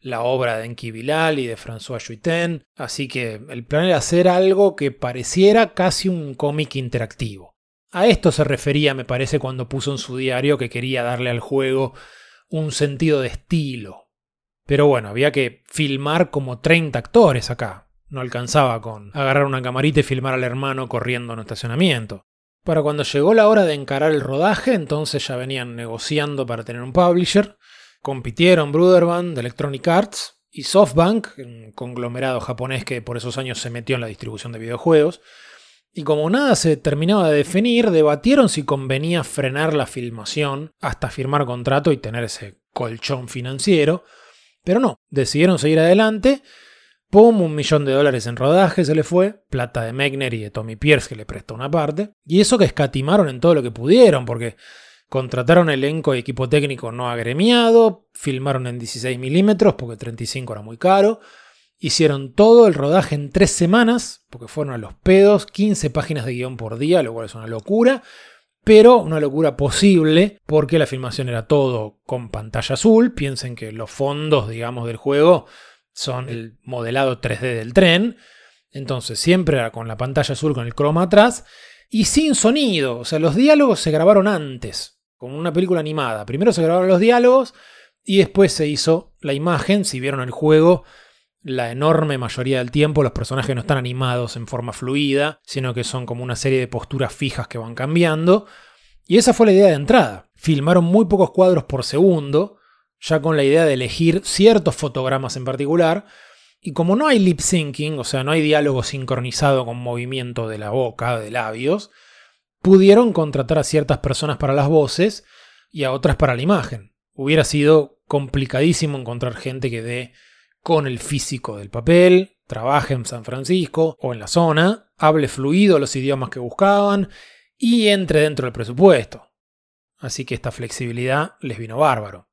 la obra de Enki Bilal y de François Juiten, así que el plan era hacer algo que pareciera casi un cómic interactivo. A esto se refería, me parece, cuando puso en su diario que quería darle al juego un sentido de estilo. Pero bueno, había que filmar como 30 actores acá. No alcanzaba con agarrar una camarita y filmar al hermano corriendo en un estacionamiento. Para cuando llegó la hora de encarar el rodaje, entonces ya venían negociando para tener un publisher. Compitieron Bruderband de Electronic Arts y SoftBank, un conglomerado japonés que por esos años se metió en la distribución de videojuegos. Y como nada se terminaba de definir, debatieron si convenía frenar la filmación hasta firmar contrato y tener ese colchón financiero. Pero no, decidieron seguir adelante. Pum, un millón de dólares en rodaje se le fue, plata de Mechner y de Tommy Pierce que le prestó una parte. Y eso que escatimaron en todo lo que pudieron, porque contrataron elenco y equipo técnico no agremiado, filmaron en 16 milímetros porque 35 era muy caro. Hicieron todo el rodaje en tres semanas, porque fueron a los pedos, 15 páginas de guion por día, lo cual es una locura, pero una locura posible, porque la filmación era todo con pantalla azul. Piensen que los fondos, digamos, del juego son el modelado 3D del tren, entonces siempre era con la pantalla azul con el croma atrás, y sin sonido, o sea, los diálogos se grabaron antes, como una película animada. Primero se grabaron los diálogos y después se hizo la imagen, si vieron el juego la enorme mayoría del tiempo los personajes no están animados en forma fluida, sino que son como una serie de posturas fijas que van cambiando. Y esa fue la idea de entrada. Filmaron muy pocos cuadros por segundo, ya con la idea de elegir ciertos fotogramas en particular, Y como no hay lip syncing, o sea, no hay diálogo sincronizado con movimiento de la boca, de labios, pudieron contratar a ciertas personas para las voces y a otras para la imagen. Hubiera sido complicadísimo encontrar gente que dé con el físico del papel, trabaje en San Francisco o en la zona, hable fluido los idiomas que buscaban y entre dentro del presupuesto. Así que esta flexibilidad les vino bárbaro.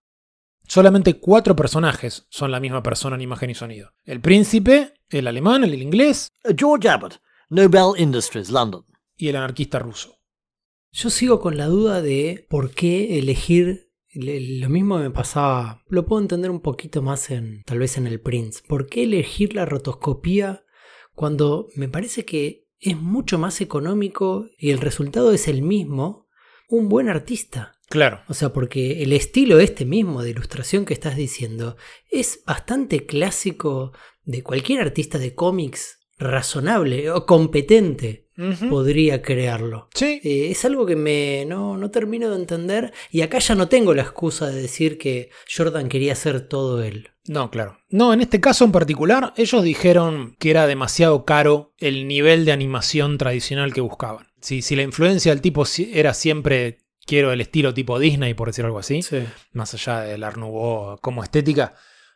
Solamente cuatro personajes son la misma persona en imagen y sonido. El príncipe, el alemán, el inglés. George Abbott, Nobel Industries, London. Y el anarquista ruso. Yo sigo con la duda de por qué elegir lo mismo me pasaba, lo puedo entender un poquito más en tal vez en el Prince. ¿Por qué elegir la rotoscopía cuando me parece que es mucho más económico y el resultado es el mismo? Un buen artista. Claro. O sea, porque el estilo este mismo de ilustración que estás diciendo es bastante clásico de cualquier artista de cómics razonable o competente podría crearlo. Sí. Eh, es algo que me no, no termino de entender y acá ya no tengo la excusa de decir que Jordan quería hacer todo él. No, claro. No, en este caso en particular, ellos dijeron que era demasiado caro el nivel de animación tradicional que buscaban. Si, si la influencia del tipo era siempre quiero el estilo tipo Disney, por decir algo así, más allá del Art Nouveau como estética,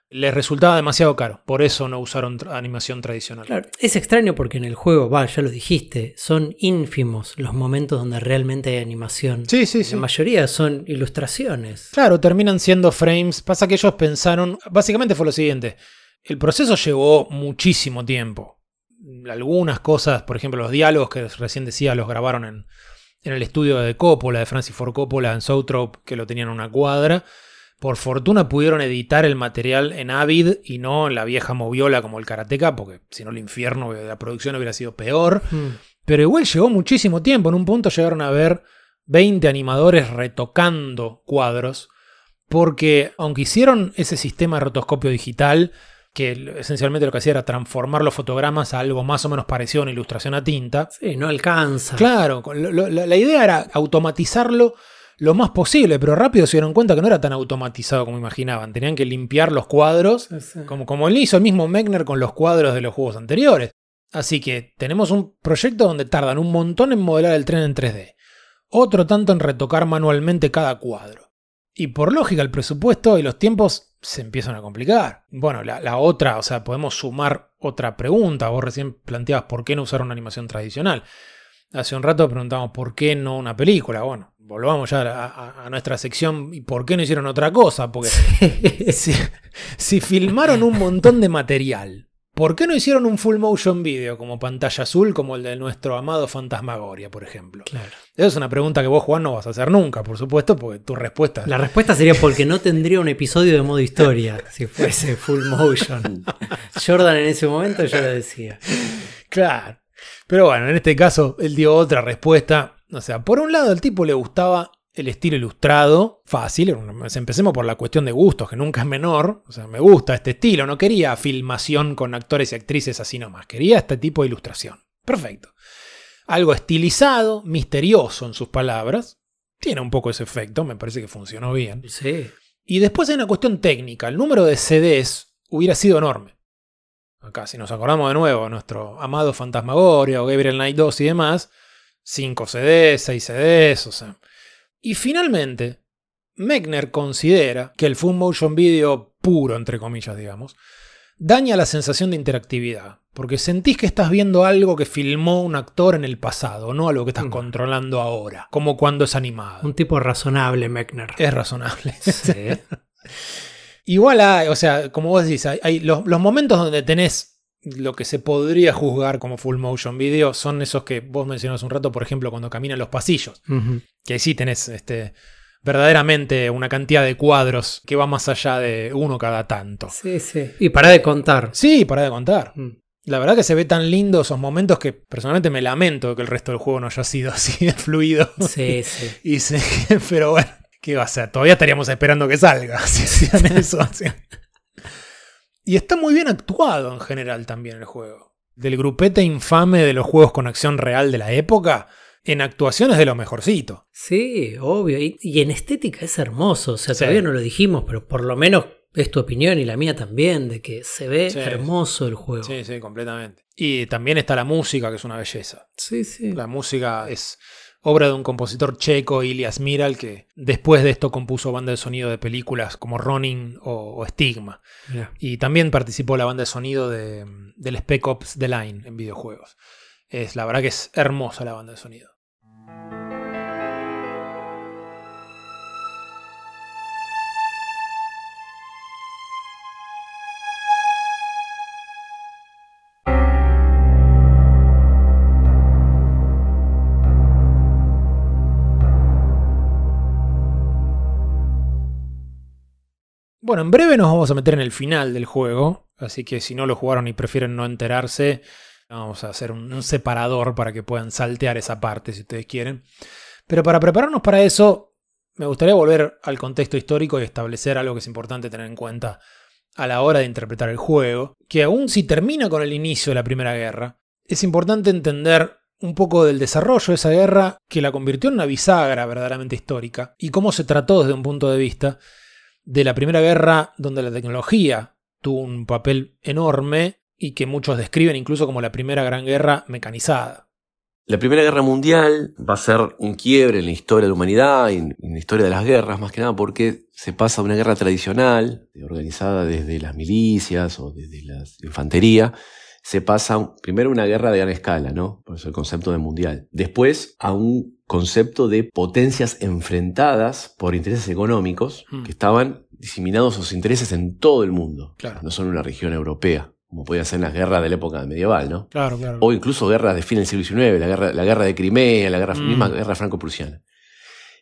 les resultaba demasiado caro. Por eso no usaron animación tradicional. Claro, es extraño porque en el juego, va, ya lo dijiste, son ínfimos los momentos donde realmente hay animación. Sí, sí, sí. La mayoría son ilustraciones. Claro, terminan siendo frames. Pasa que ellos pensaron, básicamente fue lo siguiente. El proceso llevó muchísimo tiempo. Algunas cosas, por ejemplo, los diálogos que recién decía, los grabaron en, en el estudio de Coppola, de Francis Ford Coppola, en Southrop, que lo tenían en una cuadra. Por fortuna pudieron editar el material en Avid y no en la vieja moviola como el Karateka, porque si no el infierno de la producción hubiera sido peor. Hmm. Pero igual llevó muchísimo tiempo. En un punto llegaron a ver 20 animadores retocando cuadros, porque aunque hicieron ese sistema de rotoscopio digital, que esencialmente lo que hacía era transformar los fotogramas a algo más o menos parecido a una ilustración a tinta. Sí, no alcanza. Claro, la idea era automatizarlo lo más posible, pero rápido se dieron cuenta que no era tan automatizado como imaginaban. Tenían que limpiar los cuadros, como, como él hizo el mismo Mechner con los cuadros de los juegos anteriores. Así que tenemos un proyecto donde tardan un montón en modelar el tren en 3D, otro tanto en retocar manualmente cada cuadro. Y por lógica el presupuesto y los tiempos se empiezan a complicar. Bueno, la, la otra, o sea, podemos sumar otra pregunta. Vos recién planteabas por qué no usar una animación tradicional. Hace un rato preguntamos por qué no una película. Bueno, volvamos ya a, nuestra sección y por qué no hicieron otra cosa. Porque si, filmaron un montón de material, ¿por qué no hicieron un full motion video como pantalla azul como el de nuestro amado Fantasmagoria, por ejemplo? Claro. Esa es una pregunta que vos, Juan, no vas a hacer nunca, por supuesto, porque tu respuesta... La respuesta sería porque no tendría un episodio de modo historia si fuese full motion. Jordan en ese momento ya lo decía. Claro. Pero bueno, en este caso él dio otra respuesta. O sea, por un lado el tipo le gustaba el estilo ilustrado, fácil, empecemos por la cuestión de gustos, que nunca es menor, o sea, me gusta este estilo, no quería filmación con actores y actrices así nomás, quería este tipo de ilustración. Perfecto. Algo estilizado, misterioso en sus palabras, tiene un poco ese efecto, me parece que funcionó bien. Sí. Y después hay una cuestión técnica, el número de CDs hubiera sido enorme. Acá, si nos acordamos de nuevo, nuestro amado Fantasmagoria o Gabriel Knight 2 y demás, 5 CDs, 6 CDs, o sea. Y finalmente, Mechner considera que el full motion video puro, entre comillas, digamos, daña la sensación de interactividad, porque sentís que estás viendo algo que filmó un actor en el pasado, no algo que estás controlando ahora, como cuando es animado. Un tipo razonable, Mechner. Es razonable. Sí. Igual hay, o sea, como vos decís, hay, los, momentos donde tenés lo que se podría juzgar como full motion video son esos que vos mencionaste un rato, por ejemplo, cuando caminan los pasillos. Que sí tenés este, verdaderamente una cantidad de cuadros que va más allá de uno cada tanto. Sí, sí. Y para de contar. Sí, para de contar. Mm. La verdad que se ve tan lindo esos momentos que personalmente me lamento que el resto del juego no haya sido así de fluido. Sí, sí. Y pero bueno. ¿Qué va a ser? Todavía estaríamos esperando que salga si hacían eso. Y está muy bien actuado en general también el juego. Del grupete infame de los juegos con acción real de la época, en actuaciones de lo mejorcito. Sí, obvio. Y, en estética es hermoso. O sea, todavía no lo dijimos, pero por lo menos Es tu opinión y la mía también, de que se ve Sí. hermoso el juego. Sí, sí, completamente. Y también está la música, que es una belleza. Sí, sí. La música es obra de un compositor checo, Ilias Miral, que después de esto compuso banda de sonido de películas como Ronin o, o Stigma. Y también participó la banda de sonido de, del Spec Ops The Line en videojuegos. Es, la verdad que es hermosa la banda de sonido. Bueno, en breve nos vamos a meter en el final del juego, así que si no lo jugaron y prefieren no enterarse, vamos a hacer un, separador para que puedan saltear esa parte si ustedes quieren. Pero para prepararnos para eso, me gustaría volver al contexto histórico y establecer algo que es importante tener en cuenta a la hora de interpretar el juego, que aún si termina con el inicio de la Primera Guerra, es importante entender un poco del desarrollo de esa guerra que la convirtió en una bisagra verdaderamente histórica y cómo se trató desde un punto de vista de la Primera Guerra donde la tecnología tuvo un papel enorme y que muchos describen incluso como la primera gran guerra mecanizada. La Primera Guerra Mundial va a ser un quiebre en la historia de la humanidad y en la historia de las guerras, más que nada porque se pasa de una guerra tradicional, organizada desde las milicias o desde la infantería, se pasa primero a una guerra de gran escala, ¿no? Por eso el concepto de mundial. Después a un concepto de potencias enfrentadas por intereses económicos Mm. que estaban diseminados sus intereses en todo el mundo, Claro. no solo en una región europea, como podía ser las guerras de la época medieval, ¿no? Claro, claro. o incluso guerras de fin del siglo XIX, la guerra, la guerra de Crimea, la guerra, Mm. misma guerra franco-prusiana.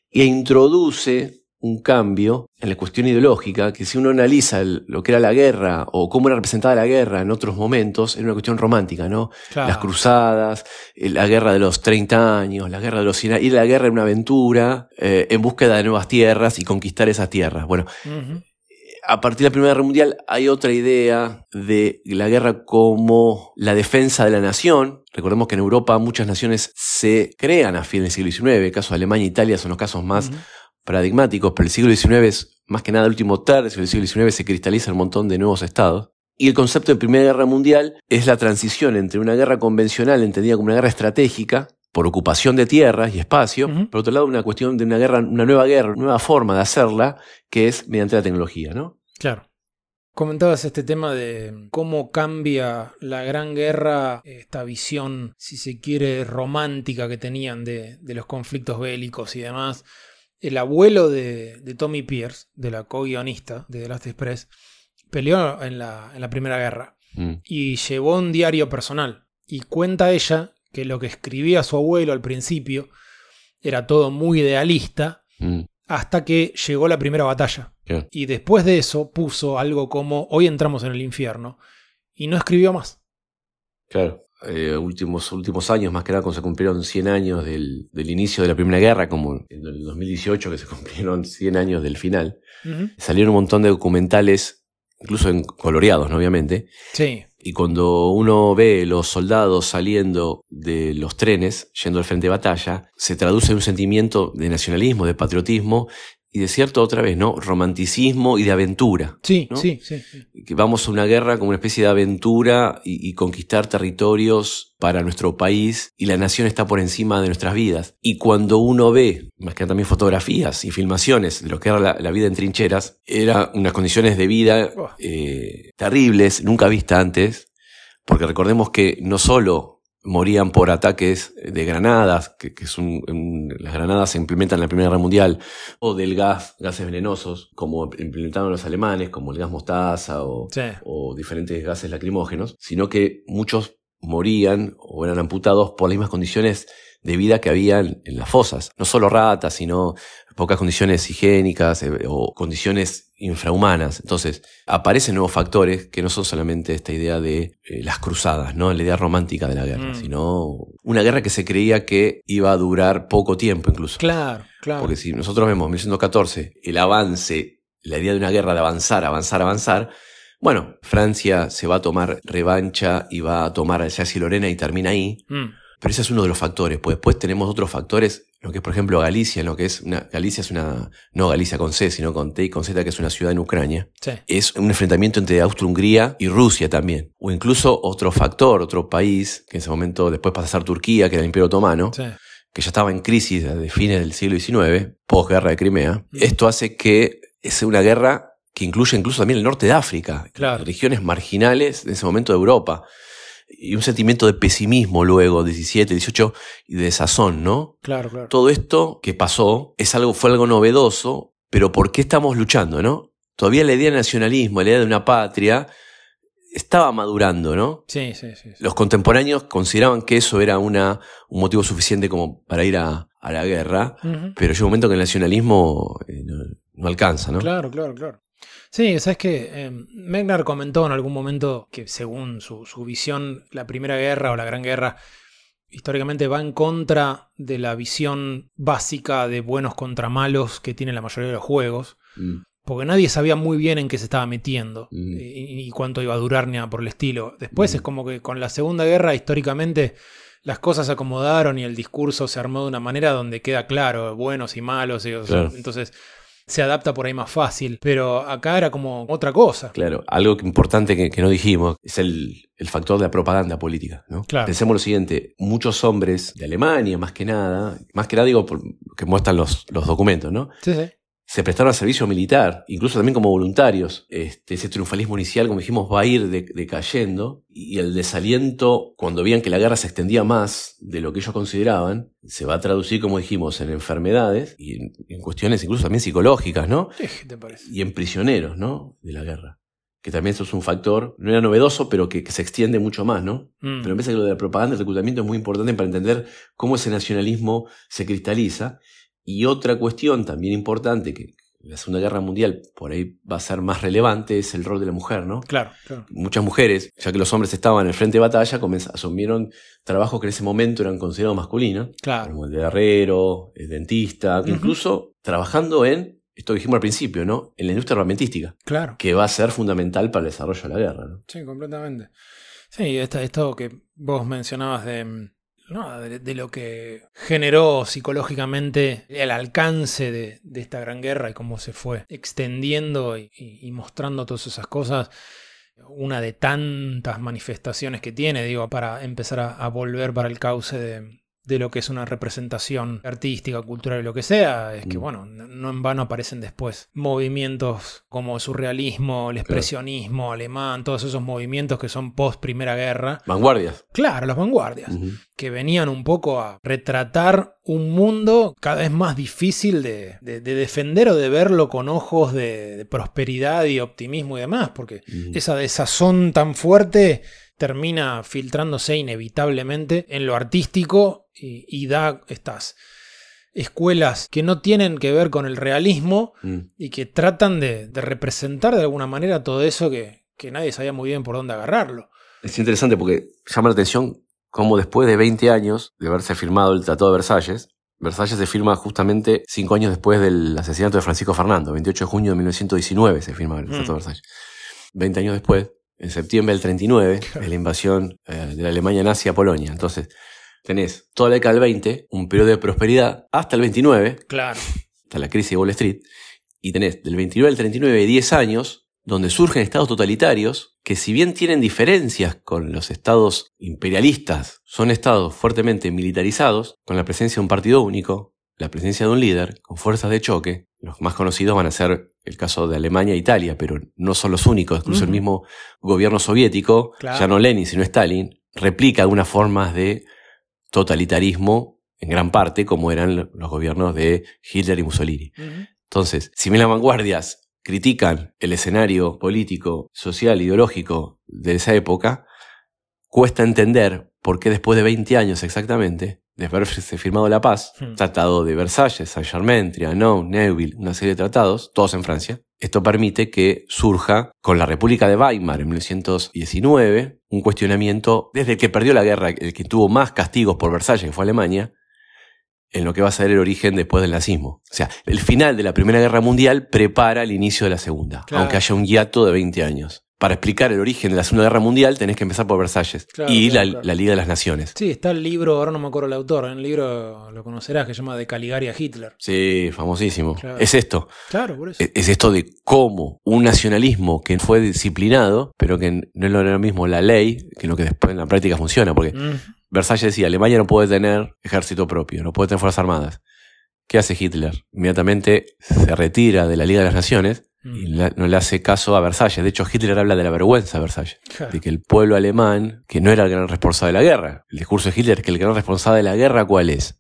Y introduce un cambio en la cuestión ideológica, que si uno analiza el- lo que era la guerra o cómo era representada la guerra en otros momentos, era una cuestión romántica, ¿no? Claro. Las cruzadas, eh, la guerra de los 30 años, la guerra de los 100 años, ir a la guerra en una aventura, eh, en búsqueda de nuevas tierras y conquistar esas tierras. Bueno, Ujú. a partir de la Primera Guerra Mundial hay otra idea de la guerra como la defensa de la nación. Recordemos que en Europa muchas naciones se crean a fin del siglo XIX. El caso de Alemania e Italia son los casos más. Paradigmáticos, pero el siglo XIX es más que nada el último tercio del siglo XIX se cristaliza un montón de nuevos estados. Y el concepto de Primera Guerra Mundial es la transición entre una guerra convencional entendida como una guerra estratégica por ocupación de tierras y espacio, Ujú. por otro lado una cuestión de una guerra, una nueva guerra, una nueva forma de hacerla, que es mediante la tecnología, ¿no? Claro. Comentabas este tema de cómo cambia la Gran Guerra, esta visión, si se quiere, romántica que tenían de, de los conflictos bélicos y demás. El abuelo de, de Tommy Pierce, de la co-guionista de The Last Express, peleó en la, en la Primera Guerra Mm. y llevó un diario personal. Y cuenta ella que lo que escribía su abuelo al principio era todo muy idealista Mm. hasta que llegó la primera batalla. Y después de eso puso algo como hoy entramos en el infierno y no escribió más. Claro. Eh, últimos, últimos años, más que nada cuando se cumplieron 100 años del, del inicio de la Primera Guerra, como en el 2018 que se cumplieron 100 años del final, salieron un montón de documentales, incluso en coloreados, ¿no? obviamente, Sí, y cuando uno ve los soldados saliendo de los trenes, yendo al frente de batalla, se traduce en un sentimiento de nacionalismo, de patriotismo y de cierto, otra vez, ¿no? Romanticismo y de aventura. sí, ¿no? sí, sí, sí. Que vamos a una guerra como una especie de aventura y, y conquistar territorios para nuestro país y la nación está por encima de nuestras vidas. Y cuando uno ve, más que nada también fotografías y filmaciones de lo que era la, la vida en trincheras, eran unas condiciones de vida Oh. eh, terribles, nunca vistas antes, porque recordemos que no solo morían por ataques de granadas, que, que es un- un- las granadas se implementan en la Primera Guerra Mundial, o del gas, gases venenosos, como implementaron los alemanes, como el gas mostaza o, Sí. o diferentes gases lacrimógenos, sino que muchos morían o eran amputados por las mismas condiciones de vida que habían en las fosas. No solo ratas, sino pocas condiciones higiénicas eh, o condiciones infrahumanas. Entonces, aparecen nuevos factores que no son solamente esta idea de eh, las cruzadas, ¿no? La idea romántica de la guerra, Mm. sino una guerra que se creía que iba a durar poco tiempo incluso. Claro, claro. Porque si nosotros vemos 1914, el avance, la idea de una guerra de avanzar, avanzar, avanzar, bueno, Francia se va a tomar revancha y va a tomar Alsacia y Lorena y termina ahí. Mm, Pero ese es uno de los factores. Pues después tenemos otros factores, lo que es, por ejemplo, Galicia, lo que es una. Galicia es una. No Galicia con C, sino con T y con Z, que es una ciudad en Ucrania. Sí. Es un enfrentamiento entre Austria-Hungría y Rusia también. O incluso otro factor, otro país, que en ese momento después pasa a ser Turquía, que era el Imperio Otomano. Sí. que ya estaba en crisis desde fines del siglo XIX, posguerra de Crimea, esto hace que sea una guerra que incluye incluso también el norte de África, Claro. regiones marginales en ese momento de Europa, y un sentimiento de pesimismo luego, 17, 18, y de desazón, ¿no? Claro, claro. Todo esto que pasó es algo, fue algo novedoso, pero ¿por qué estamos luchando, no? Todavía la idea de nacionalismo, la idea de una patria, estaba madurando, ¿no? Sí, sí, sí. sí. Los contemporáneos consideraban que eso era una, un motivo suficiente como para ir a, a la guerra, pero llega un momento que el nacionalismo eh, no, no alcanza, ¿no? Claro, claro, claro. Sí, sabes que eh, Megnar comentó en algún momento que según su, su visión, la Primera Guerra o la Gran Guerra históricamente va en contra de la visión básica de buenos contra malos que tiene la mayoría de los juegos, Mm. porque nadie sabía muy bien en qué se estaba metiendo Mm. y, y cuánto iba a durar ni nada por el estilo. Después es como que con la Segunda Guerra históricamente las cosas se acomodaron y el discurso se armó de una manera donde queda claro buenos y malos, y, Claro. entonces se adapta por ahí más fácil. Pero acá era como otra cosa. Claro, algo importante que, que no dijimos es el, el factor de la propaganda política, ¿no? Claro. Pensemos lo siguiente, muchos hombres de Alemania, más que nada, más que nada digo por- que muestran los, los documentos, ¿no? Sí, sí. Se prestaron al servicio militar, incluso también como voluntarios. Este, ese triunfalismo inicial, como dijimos, va a ir de- decayendo y el desaliento, cuando veían que la guerra se extendía más de lo que ellos consideraban, se va a traducir, como dijimos, en enfermedades y en, en cuestiones incluso también psicológicas, ¿no? Sí, ¿Qué te parece? Y en prisioneros, ¿no? De la guerra. Que también eso es un factor, no era novedoso, pero que, que se extiende mucho más, ¿no? Mm. Pero me parece que lo de la propaganda y el reclutamiento es muy importante para entender cómo ese nacionalismo se cristaliza. Y otra cuestión también importante, que la Segunda Guerra Mundial por ahí va a ser más relevante, es el rol de la mujer, ¿no? Claro, claro. Muchas mujeres, ya que los hombres estaban en el frente de batalla, asumieron trabajos que en ese momento eran considerados masculinos, Claro. como el de herrero, el dentista, incluso trabajando en, esto que dijimos al principio, ¿no? En la industria armamentística, Claro. que va a ser fundamental para el desarrollo de la guerra, ¿no? Sí, completamente. Sí, esta- esto que vos mencionabas de, mm, de, lo que generó psicológicamente el alcance de, de esta gran guerra y cómo se fue extendiendo y, mostrando todas esas cosas. Una de tantas manifestaciones que tiene, digo, para empezar a volver para el cauce de, de lo que es una representación artística, cultural y lo que sea, es que, Mm. bueno, no en vano aparecen después movimientos como el surrealismo, el expresionismo alemán, todos esos movimientos que son post Primera Guerra. Vanguardias. Claro, las vanguardias, que venían un poco a retratar un mundo cada vez más difícil de, de- de defender o de verlo con ojos de, de prosperidad y optimismo y demás, porque esa desazón tan fuerte termina filtrándose inevitablemente en lo artístico y, y da estas escuelas que no tienen que ver con el realismo Mm. y que tratan de, de representar de alguna manera todo eso que, que nadie sabía muy bien por dónde agarrarlo. Es interesante porque llama la atención cómo después de 20 años de haberse firmado el Tratado de Versalles, Versalles se firma justamente cinco años después del asesinato de Francisco Fernando, 28 de junio de 1919 se firma el Tratado de Mm. Versalles. 20 años después, en septiembre del 39, es la invasión eh, de la Alemania nazi a Polonia. Entonces, tenés toda la década del 20, un periodo de prosperidad, hasta el 29, Claro. hasta la crisis de Wall Street, y tenés del 29 al 39 10 años donde surgen estados totalitarios que si bien tienen diferencias con los estados imperialistas, son estados fuertemente militarizados, con la presencia de un partido único, la presencia de un líder, con fuerzas de choque. Los más conocidos van a ser el caso de Alemania e Italia, pero no son los únicos, incluso el mismo gobierno soviético, Claro. ya no Lenin, sino Stalin, replica algunas formas de totalitarismo en gran parte como eran los gobiernos de Hitler y Mussolini. Entonces, si bien las vanguardias critican el escenario político, social, ideológico de esa época, cuesta entender por qué después de 20 años exactamente, de haberse firmado la paz, Hmm. Tratado de Versalles, Saint-Germain, Trianon, Neuville, una serie de tratados, todos en Francia, esto permite que surja con la República de Weimar en 1919 un cuestionamiento desde el que perdió la guerra, el que tuvo más castigos por Versalles, que fue Alemania, en lo que va a ser el origen después del nazismo. O sea, el final de la Primera Guerra Mundial prepara el inicio de la Segunda, Claro. aunque haya un hiato de 20 años. Para explicar el origen de la Segunda Guerra Mundial tenés que empezar por Versalles Claro, y claro, la, claro. la Liga de las Naciones. Sí, está el libro, ahora no me acuerdo el autor, en el libro lo conocerás, que se llama De Caligari a Hitler. Sí, famosísimo. Es esto. Claro, por eso. Es es esto de cómo un nacionalismo que fue disciplinado, pero que no es lo mismo la ley, que lo que después en la práctica funciona. Porque Mm. Versalles decía, Alemania no puede tener ejército propio, no puede tener fuerzas armadas. ¿Qué hace Hitler? Inmediatamente se retira de la Liga de las Naciones y la- no le hace caso a Versalles. De hecho, Hitler habla de la vergüenza de Versalles. Claro. De que el pueblo alemán, que no era el gran responsable de la guerra. El discurso de Hitler que el gran responsable de la guerra, ¿cuál es?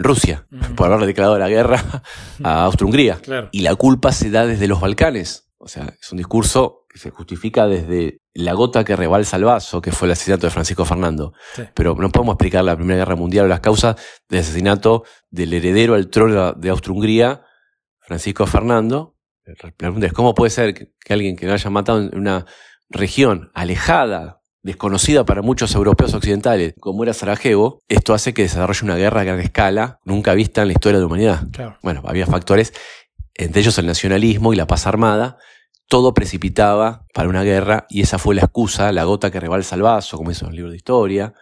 Rusia, por haberle declarado la guerra a Austria-Hungría. Claro. Y la culpa se da desde los Balcanes. O sea, es un discurso que se justifica desde la gota que rebalsa el vaso, que fue el asesinato de Francisco Fernando. Sí. Pero no podemos explicar la Primera Guerra Mundial o las causas del asesinato del heredero al trono de Austria-Hungría, Francisco Fernando. La pregunta es, ¿cómo puede ser que alguien que lo haya matado en una región alejada, desconocida para muchos europeos occidentales, como era Sarajevo, esto hace que desarrolle una guerra a gran escala, nunca vista en la historia de la humanidad? Claro. Bueno, había factores, entre ellos el nacionalismo y la paz armada, todo precipitaba para una guerra y esa fue la excusa, la gota que rebalsa el vaso, como dice en el libro de historia,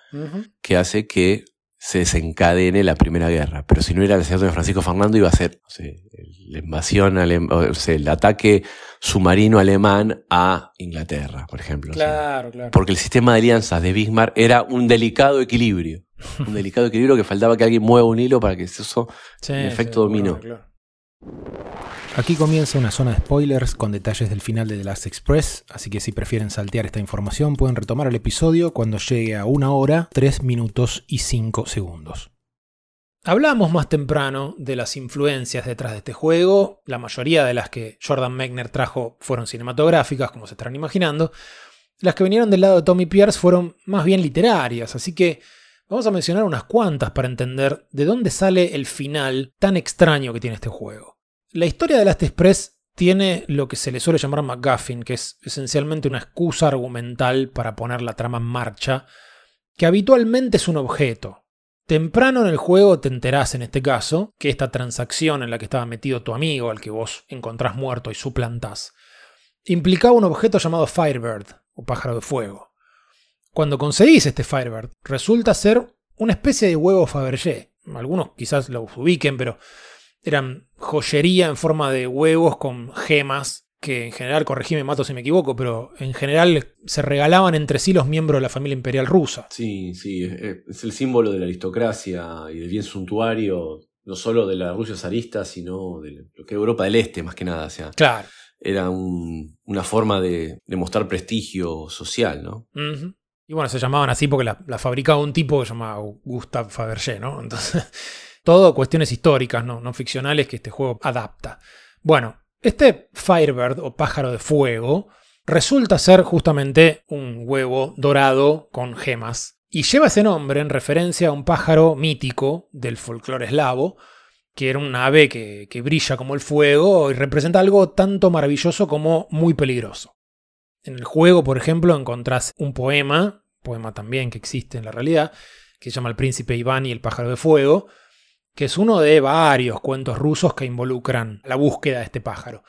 que hace que se desencadene la primera guerra. Pero si no era el asesinato de Francisco Fernando, iba a ser la invasión, o sea, el ataque submarino alemán a Inglaterra, por ejemplo. Claro, claro. Porque el sistema de alianzas de Bismarck era un delicado equilibrio. Un delicado equilibrio que faltaba que alguien mueva un hilo para que eso, Sí, el sí, efecto dominó. claro, claro. Aquí comienza una zona de spoilers con detalles del final de The Last Express, así que si prefieren saltear esta información pueden retomar el episodio cuando llegue a una hora, 3 minutos y 5 segundos. Hablamos más temprano de las influencias detrás de este juego. La mayoría de las que Jordan Mechner trajo fueron cinematográficas, como se estarán imaginando. Las que vinieron del lado de Tommy Pierce fueron más bien literarias, así que vamos a mencionar unas cuantas para entender de dónde sale el final tan extraño que tiene este juego. La historia de Last Express tiene lo que se le suele llamar MacGuffin, que es esencialmente una excusa argumental para poner la trama en marcha, que habitualmente es un objeto, Temprano en el juego te enterás, en este caso, que esta transacción en la que estaba metido tu amigo, al que vos encontrás muerto y suplantás, implicaba un objeto llamado Firebird, o pájaro de fuego. Cuando conseguís este Firebird, resulta ser una especie de huevo Fabergé. Algunos quizás lo ubiquen, pero eran joyería en forma de huevos con gemas que en general, corregime, mato si me equivoco, pero en general se regalaban entre sí los miembros de la familia imperial rusa. Sí, sí, es, el símbolo de la aristocracia y del bien suntuario, no solo de la Rusia zarista, sino de lo que es Europa del Este, más que nada. O sea, Claro. era un- una forma de, de mostrar prestigio social, ¿no? Y bueno, se llamaban así porque la, la fabricaba un tipo que se llamaba Gustave Fabergé, ¿no? Entonces, todo cuestiones históricas, ¿no? no ficcionales que este juego adapta. Bueno, este Firebird o pájaro de fuego resulta ser justamente un huevo dorado con gemas. Y lleva ese nombre en referencia a un pájaro mítico del folclore eslavo, que era un ave que, que brilla como el fuego y representa algo tanto maravilloso como muy peligroso. En el juego, por ejemplo, encontrás un poema, poema también que existe en la realidad, que se llama El príncipe Iván y el pájaro de fuego, que es uno de varios cuentos rusos que involucran la búsqueda de este pájaro.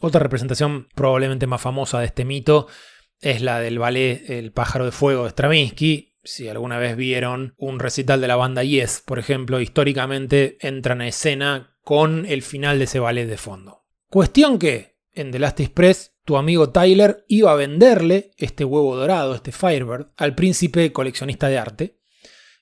Otra representación probablemente más famosa de este mito es la del ballet El pájaro de fuego de Stravinsky. Si alguna vez vieron un recital de la banda Yes, por ejemplo, históricamente entran a escena con el final de ese ballet de fondo. Cuestión que, en The Last Express, tu amigo Tyler iba a venderle este huevo dorado, este Firebird, al príncipe coleccionista de arte,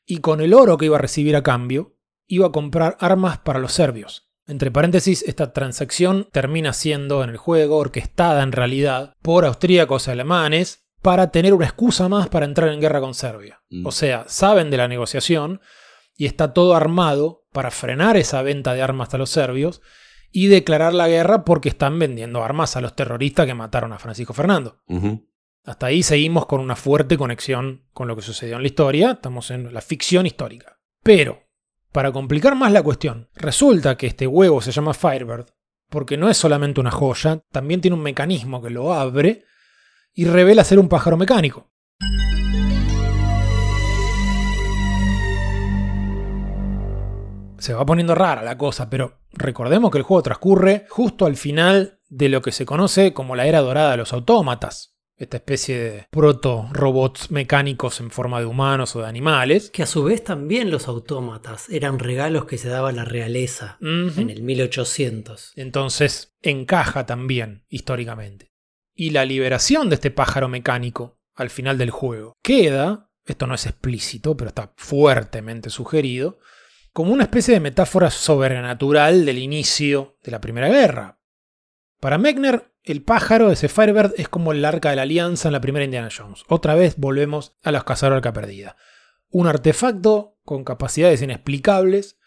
y con el oro que iba a recibir a cambio, iba a comprar armas para los serbios. Entre paréntesis, esta transacción termina siendo en el juego orquestada en realidad por austríacos y alemanes para tener una excusa más para entrar en guerra con Serbia. Mm. O sea, saben de la negociación y está todo armado para frenar esa venta de armas a los serbios y declarar la guerra porque están vendiendo armas a los terroristas que mataron a Francisco Fernando. Hasta ahí seguimos con una fuerte conexión con lo que sucedió en la historia, estamos en la ficción histórica. Pero, para complicar más la cuestión, resulta que este huevo se llama Firebird porque no es solamente una joya, también tiene un mecanismo que lo abre y revela ser un pájaro mecánico. Se va poniendo rara la cosa, pero recordemos que el juego transcurre justo al final de lo que se conoce como la era dorada de los autómatas. Esta especie de proto-robots mecánicos en forma de humanos o de animales. Que a su vez también los autómatas eran regalos que se daba la realeza en el 1800. Entonces encaja también históricamente. Y la liberación de este pájaro mecánico al final del juego queda, esto no es explícito, pero está fuertemente sugerido, como una especie de metáfora sobrenatural del inicio de la Primera Guerra. Para Mechner, el pájaro, ese Firebird, es como el arca de la alianza en la primera Indiana Jones. Otra vez volvemos a los cazadores arca perdida. Un artefacto con capacidades inexplicables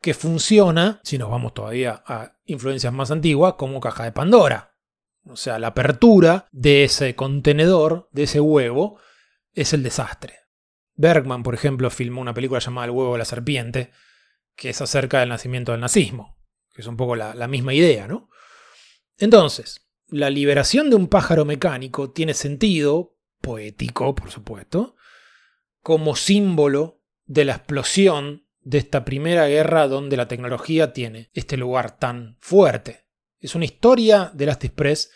que funciona, si nos vamos todavía a influencias más antiguas, como caja de Pandora. O sea, la apertura de ese contenedor, de ese huevo, es el desastre. Bergman, por ejemplo, filmó una película llamada El huevo de la serpiente, que es acerca del nacimiento del nazismo, que es un poco la, la misma idea, ¿no? Entonces, la liberación de un pájaro mecánico tiene sentido, poético, por supuesto, como símbolo de la explosión de esta primera guerra donde la tecnología tiene este lugar tan fuerte. Es una historia de Last Express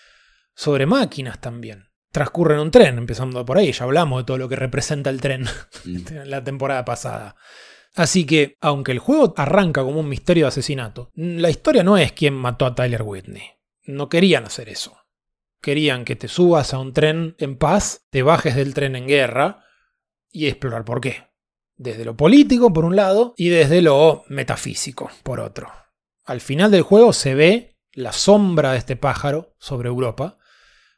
sobre máquinas también. Transcurre en un tren, empezando por ahí, ya hablamos de todo lo que representa el tren en la temporada pasada. Así que, aunque el juego arranca como un misterio de asesinato, la historia no es quién mató a Tyler Whitney. No querían hacer eso. Querían que te subas a un tren en paz, te bajes del tren en guerra y explorar por qué. Desde lo político, por un lado, y desde lo metafísico, por otro. Al final del juego se ve la sombra de este pájaro sobre Europa.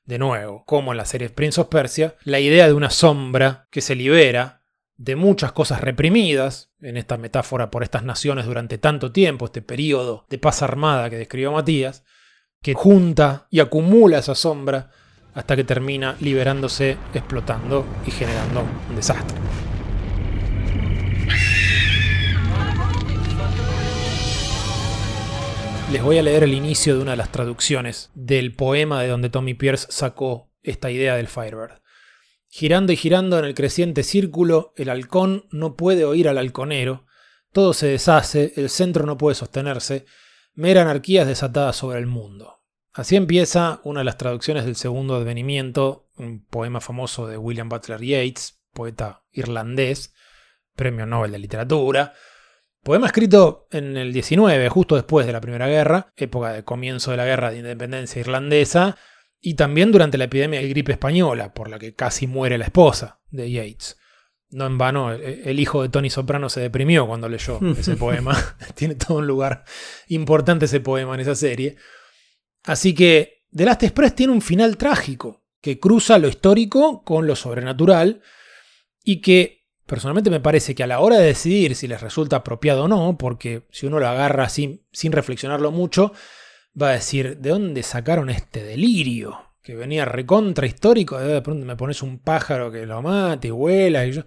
De nuevo, como en la serie Prince of Persia, la idea de una sombra que se libera de muchas cosas reprimidas, en esta metáfora por estas naciones durante tanto tiempo, este periodo de paz armada que describió Matías, que junta y acumula esa sombra hasta que termina liberándose, explotando y generando un desastre. Les voy a leer el inicio de una de las traducciones del poema de donde Tommy Pierce sacó esta idea del Firebird. Girando y girando en el creciente círculo, el halcón no puede oír al halconero, todo se deshace, el centro no puede sostenerse, mera anarquía es desatada sobre el mundo. Así empieza una de las traducciones del segundo advenimiento, un poema famoso de William Butler Yeats, poeta irlandés, premio Nobel de Literatura. Poema escrito en el 19, justo después de la Primera Guerra, época de comienzo de la Guerra de Independencia Irlandesa, y también durante la epidemia de gripe española, por la que casi muere la esposa de Yeats. No en vano, el hijo de Tony Soprano se deprimió cuando leyó ese poema. Tiene todo un lugar importante ese poema en esa serie. Así que The Last Express tiene un final trágico, que cruza lo histórico con lo sobrenatural, y que personalmente me parece que a la hora de decidir si les resulta apropiado o no, porque si uno lo agarra así sin reflexionarlo mucho, va a decir, ¿de dónde sacaron este delirio? Que venía recontra histórico, de pronto me pones un pájaro que lo mate y vuela y yo...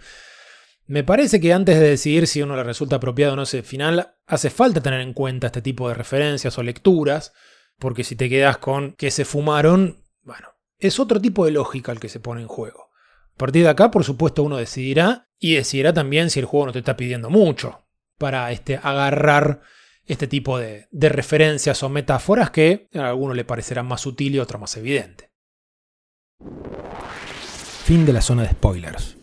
Me parece que antes de decidir si uno le resulta apropiado o no ese final, hace falta tener en cuenta este tipo de referencias o lecturas, porque si te quedas con que se fumaron, bueno, es otro tipo de lógica el que se pone en juego. A partir de acá, por supuesto, uno decidirá y decidirá también si el juego no te está pidiendo mucho para este, agarrar este tipo de, de referencias o metáforas que a alguno le parecerán más sutil y otro más evidente. Fin de la zona de spoilers.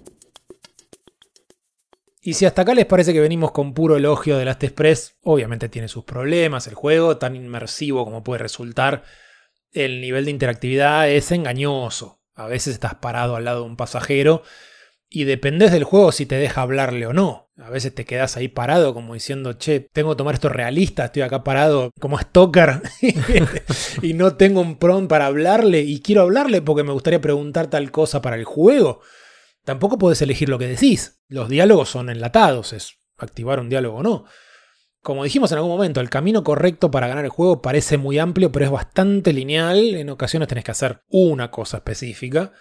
Y si hasta acá les parece que venimos con puro elogio de Last Express, obviamente tiene sus problemas el juego, tan inmersivo como puede resultar, el nivel de interactividad es engañoso. A veces estás parado al lado de un pasajero y dependes del juego si te deja hablarle o no. A veces te quedas ahí parado como diciendo, che, tengo que tomar esto realista, estoy acá parado como stalker y no tengo un prompt para hablarle y quiero hablarle porque me gustaría preguntar tal cosa para el juego. Tampoco puedes elegir lo que decís. Los diálogos son enlatados, es activar un diálogo o no. Como dijimos en algún momento, el camino correcto para ganar el juego parece muy amplio, pero es bastante lineal. En ocasiones tenés que hacer una cosa específica.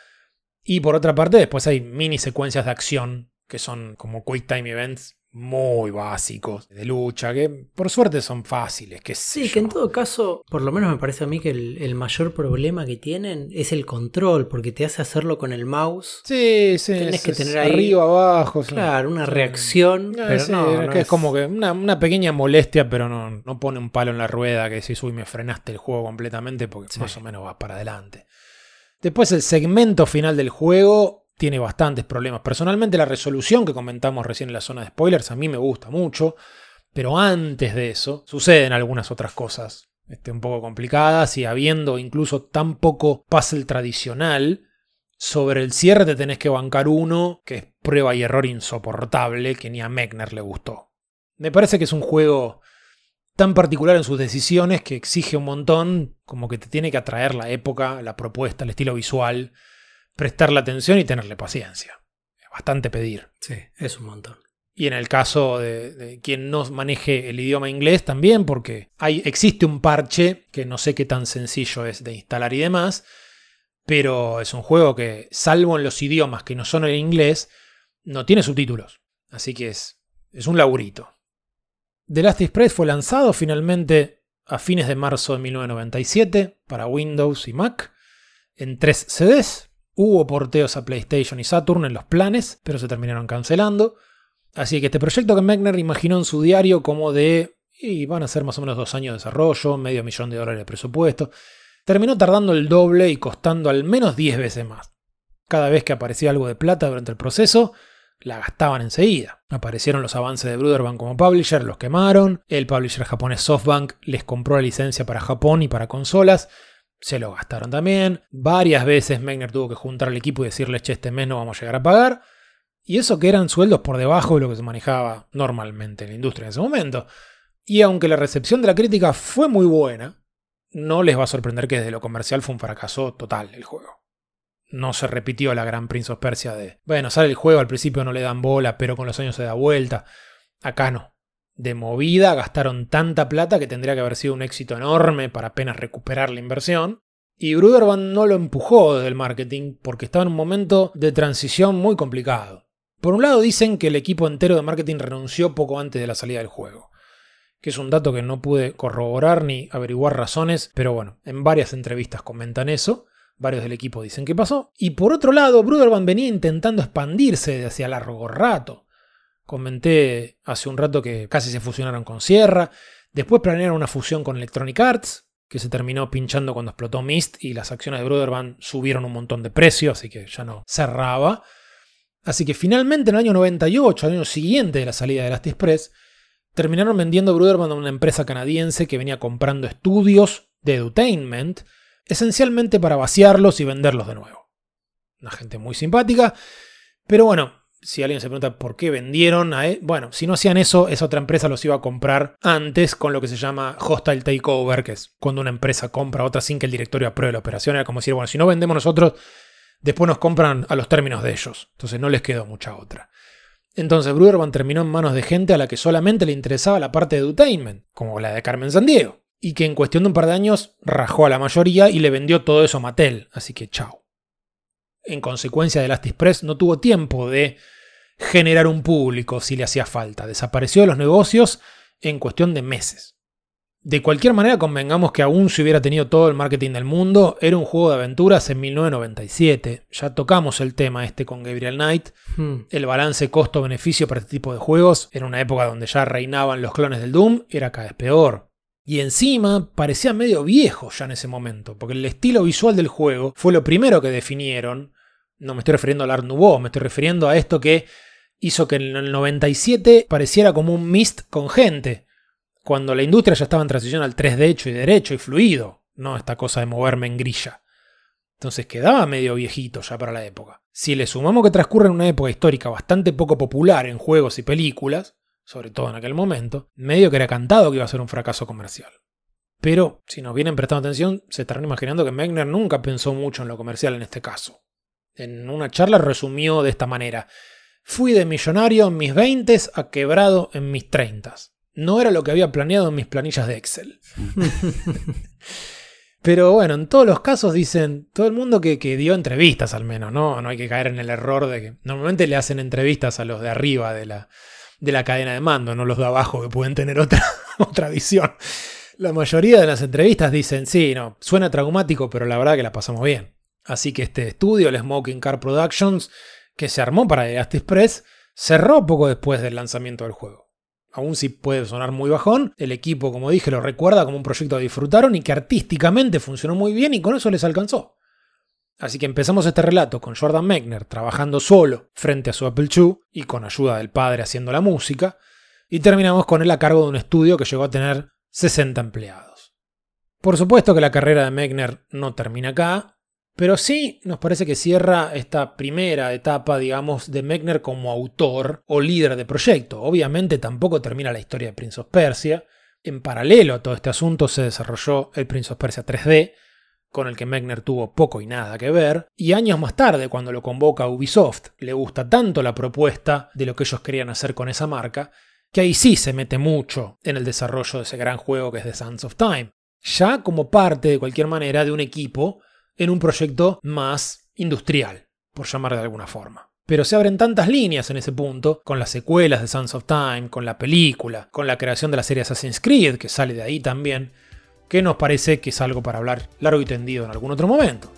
Y por otra parte, después hay mini secuencias de acción, que son como quick time events muy básicos de lucha, que por suerte son fáciles. Que sí, que en todo caso, por lo menos me parece a mí que el, el, mayor problema que tienen es el control, porque te hace hacerlo con el mouse. Sí, sí. Tienes que tener ahí. Arriba, abajo. Claro, una reacción. Pero sí, no, que es es- como que una, una pequeña molestia, pero no, no pone un palo en la rueda que si uy, me frenaste el juego completamente, porque más o menos va para adelante. Después el segmento final del juego tiene bastantes problemas. Personalmente la resolución que comentamos recién en la zona de spoilers a mí me gusta mucho, pero antes de eso suceden algunas otras cosas este, un poco complicadas y habiendo incluso tan poco puzzle tradicional, sobre el cierre te tenés que bancar uno que es prueba y error insoportable que ni a Mechner le gustó. Me parece que es un juego tan particular en sus decisiones que exige un montón, como que te tiene que atraer la época, la propuesta, el estilo visual, prestarle atención y tenerle paciencia. Es bastante pedir. Sí, es un montón. Y en el caso de, de, quien no maneje el idioma inglés también, porque hay, existe un parche que no sé qué tan sencillo es de instalar y demás, pero es un juego que, salvo en los idiomas que no son el inglés, no tiene subtítulos. Así que es, es un laburito. The Last Express fue lanzado finalmente a fines de marzo de 1997 para Windows y Mac en tres CDs. Hubo porteos a PlayStation y Saturn en los planes, pero se terminaron cancelando. Así que este proyecto que Mechner imaginó en su diario como de, y van a ser más o menos dos años de desarrollo, medio millón de dólares de presupuesto, terminó tardando el doble y costando al menos 10 veces más. Cada vez que aparecía algo de plata durante el proceso, la gastaban enseguida. Aparecieron los avances de Bruderbank como publisher, los quemaron, el publisher japonés SoftBank les compró la licencia para Japón y para consolas, se lo gastaron también. Varias veces Megner tuvo que juntar al equipo y decirles, che, este mes no vamos a llegar a pagar. Y eso que eran sueldos por debajo de lo que se manejaba normalmente en la industria en ese momento. Y aunque la recepción de la crítica fue muy buena, no les va a sorprender que desde lo comercial fue un fracaso total el juego no se repitió la gran Prince of Persia de, bueno, sale el juego, al principio no le dan bola, pero con los años se da vuelta. Acá no. De movida gastaron tanta plata que tendría que haber sido un éxito enorme para apenas recuperar la inversión. Y Bruderband no lo empujó del marketing porque estaba en un momento de transición muy complicado. Por un lado dicen que el equipo entero de marketing renunció poco antes de la salida del juego, que es un dato que no pude corroborar ni averiguar razones, pero bueno, en varias entrevistas comentan eso. Varios del equipo dicen que pasó. Y por otro lado, Bruderman venía intentando expandirse hacia largo rato. Comenté hace un rato que casi se fusionaron con Sierra. Después planearon una fusión con Electronic Arts, que se terminó pinchando cuando explotó Mist y las acciones de Bruderman subieron un montón de precio, así que ya no cerraba. Así que finalmente en el año 98, al año siguiente de la salida de Last Express, terminaron vendiendo Bruderman a una empresa canadiense que venía comprando estudios de edutainment esencialmente para vaciarlos y venderlos de nuevo. Una gente muy simpática, pero bueno, si alguien se pregunta por qué vendieron él, bueno, si no hacían eso, esa otra empresa los iba a comprar antes con lo que se llama hostile takeover, que es cuando una empresa compra a otra sin que el directorio apruebe la operación. Era como decir, bueno, si no vendemos nosotros, después nos compran a los términos de ellos. Entonces no les quedó mucha otra. Entonces Bruderman terminó en manos de gente a la que solamente le interesaba la parte de edutainment, como la de Carmen Sandiego y que en cuestión de un par de años rajó a la mayoría y le vendió todo eso a Mattel, así que chao. En consecuencia, de Last Express no tuvo tiempo de generar un público si le hacía falta, desapareció de los negocios en cuestión de meses. De cualquier manera, convengamos que aún si hubiera tenido todo el marketing del mundo, era un juego de aventuras en 1997. Ya tocamos el tema este con Gabriel Knight. Hmm. El balance costo-beneficio para este tipo de juegos, en una época donde ya reinaban los clones del Doom, era cada vez peor. Y encima parecía medio viejo ya en ese momento, porque el estilo visual del juego fue lo primero que definieron. No me estoy refiriendo al Art Nouveau, me estoy refiriendo a esto que hizo que en el 97 pareciera como un mist con gente, cuando la industria ya estaba en transición al 3D hecho y derecho y fluido, no esta cosa de moverme en grilla. Entonces quedaba medio viejito ya para la época. Si le sumamos que transcurre en una época histórica bastante poco popular en juegos y películas, sobre todo en aquel momento, medio que era cantado que iba a ser un fracaso comercial. Pero, si nos vienen prestando atención, se estarán imaginando que Megner nunca pensó mucho en lo comercial en este caso. En una charla resumió de esta manera: Fui de millonario en mis 20 a quebrado en mis 30. No era lo que había planeado en mis planillas de Excel. Pero bueno, en todos los casos dicen, todo el mundo que, que, dio entrevistas al menos, ¿no? No hay que caer en el error de que normalmente le hacen entrevistas a los de arriba de la, de la cadena de mando, no los de abajo que pueden tener otra, otra visión. La mayoría de las entrevistas dicen, sí, no, suena traumático, pero la verdad que la pasamos bien. Así que este estudio, el Smoking Car Productions, que se armó para The Express, cerró poco después del lanzamiento del juego. Aún si puede sonar muy bajón, el equipo, como dije, lo recuerda como un proyecto que disfrutaron y que artísticamente funcionó muy bien y con eso les alcanzó. Así que empezamos este relato con Jordan Mechner trabajando solo frente a su Apple II y con ayuda del padre haciendo la música, y terminamos con él a cargo de un estudio que llegó a tener 60 empleados. Por supuesto que la carrera de Mechner no termina acá, pero sí nos parece que cierra esta primera etapa, digamos, de Mechner como autor o líder de proyecto. Obviamente tampoco termina la historia de Prince of Persia. En paralelo a todo este asunto se desarrolló el Prince of Persia 3D, con el que Mechner tuvo poco y nada que ver, y años más tarde, cuando lo convoca Ubisoft, le gusta tanto la propuesta de lo que ellos querían hacer con esa marca, que ahí sí se mete mucho en el desarrollo de ese gran juego que es The Sands of Time, ya como parte de cualquier manera de un equipo en un proyecto más industrial, por llamar de alguna forma. Pero se abren tantas líneas en ese punto, con las secuelas de Sands of Time, con la película, con la creación de la serie Assassin's Creed, que sale de ahí también, que nos parece que es algo para hablar largo y tendido en algún otro momento.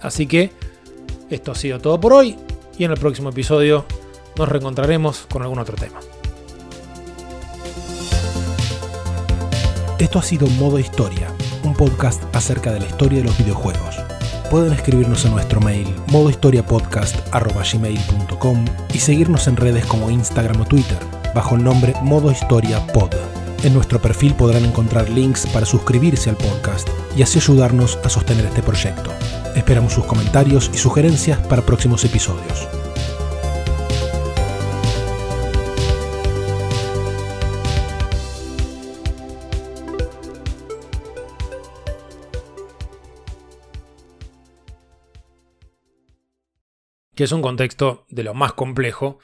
Así que esto ha sido todo por hoy y en el próximo episodio nos reencontraremos con algún otro tema. Esto ha sido Modo Historia, un podcast acerca de la historia de los videojuegos. Pueden escribirnos en nuestro mail modohistoriapodcast.gmail.com y seguirnos en redes como Instagram o Twitter bajo el nombre Modo Historia Pod. En nuestro perfil podrán encontrar links para suscribirse al podcast y así ayudarnos a sostener este proyecto. Esperamos sus comentarios y sugerencias para próximos episodios. Que es un contexto de lo más complejo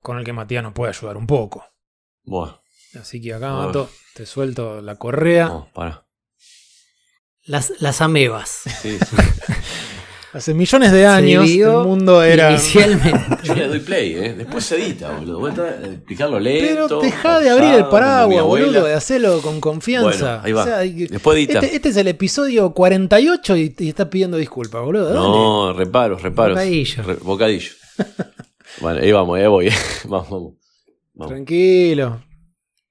con el que Matías nos puede ayudar un poco. Bueno. Así que acá, Mato, te suelto la correa. No, para. Las, las amebas. Sí, Hace millones de años el mundo era. Inicialmente. Yo le doy play, ¿eh? Después se edita, boludo. Vuelta a explicarlo lento. Pero deja de abrir el paraguas, boludo, de hacerlo con confianza. Bueno, ahí va. O sea, hay- Después edita. Este, este es el episodio 48 y, y está pidiendo disculpas, boludo. dale. No, reparos, reparos. Bocadillo. Re- bocadillo. bueno, ahí vamos, ahí voy. vamos, vamos. Vamos. Tranquilo,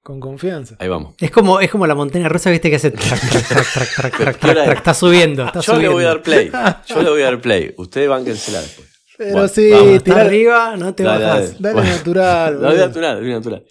con confianza. Ahí vamos. Es como, es como la montaña rusa, viste, que hace trac, trac, trac, trac, trac. Está subiendo, está Yo le voy a dar play. Yo le voy a dar play. Ustedes bánquensela después. Pero Bueno, sí, vamos. Está tirar- arriba, no te Dale, bajas. dale. Dale Bueno. natural, Dale natural, dale natural.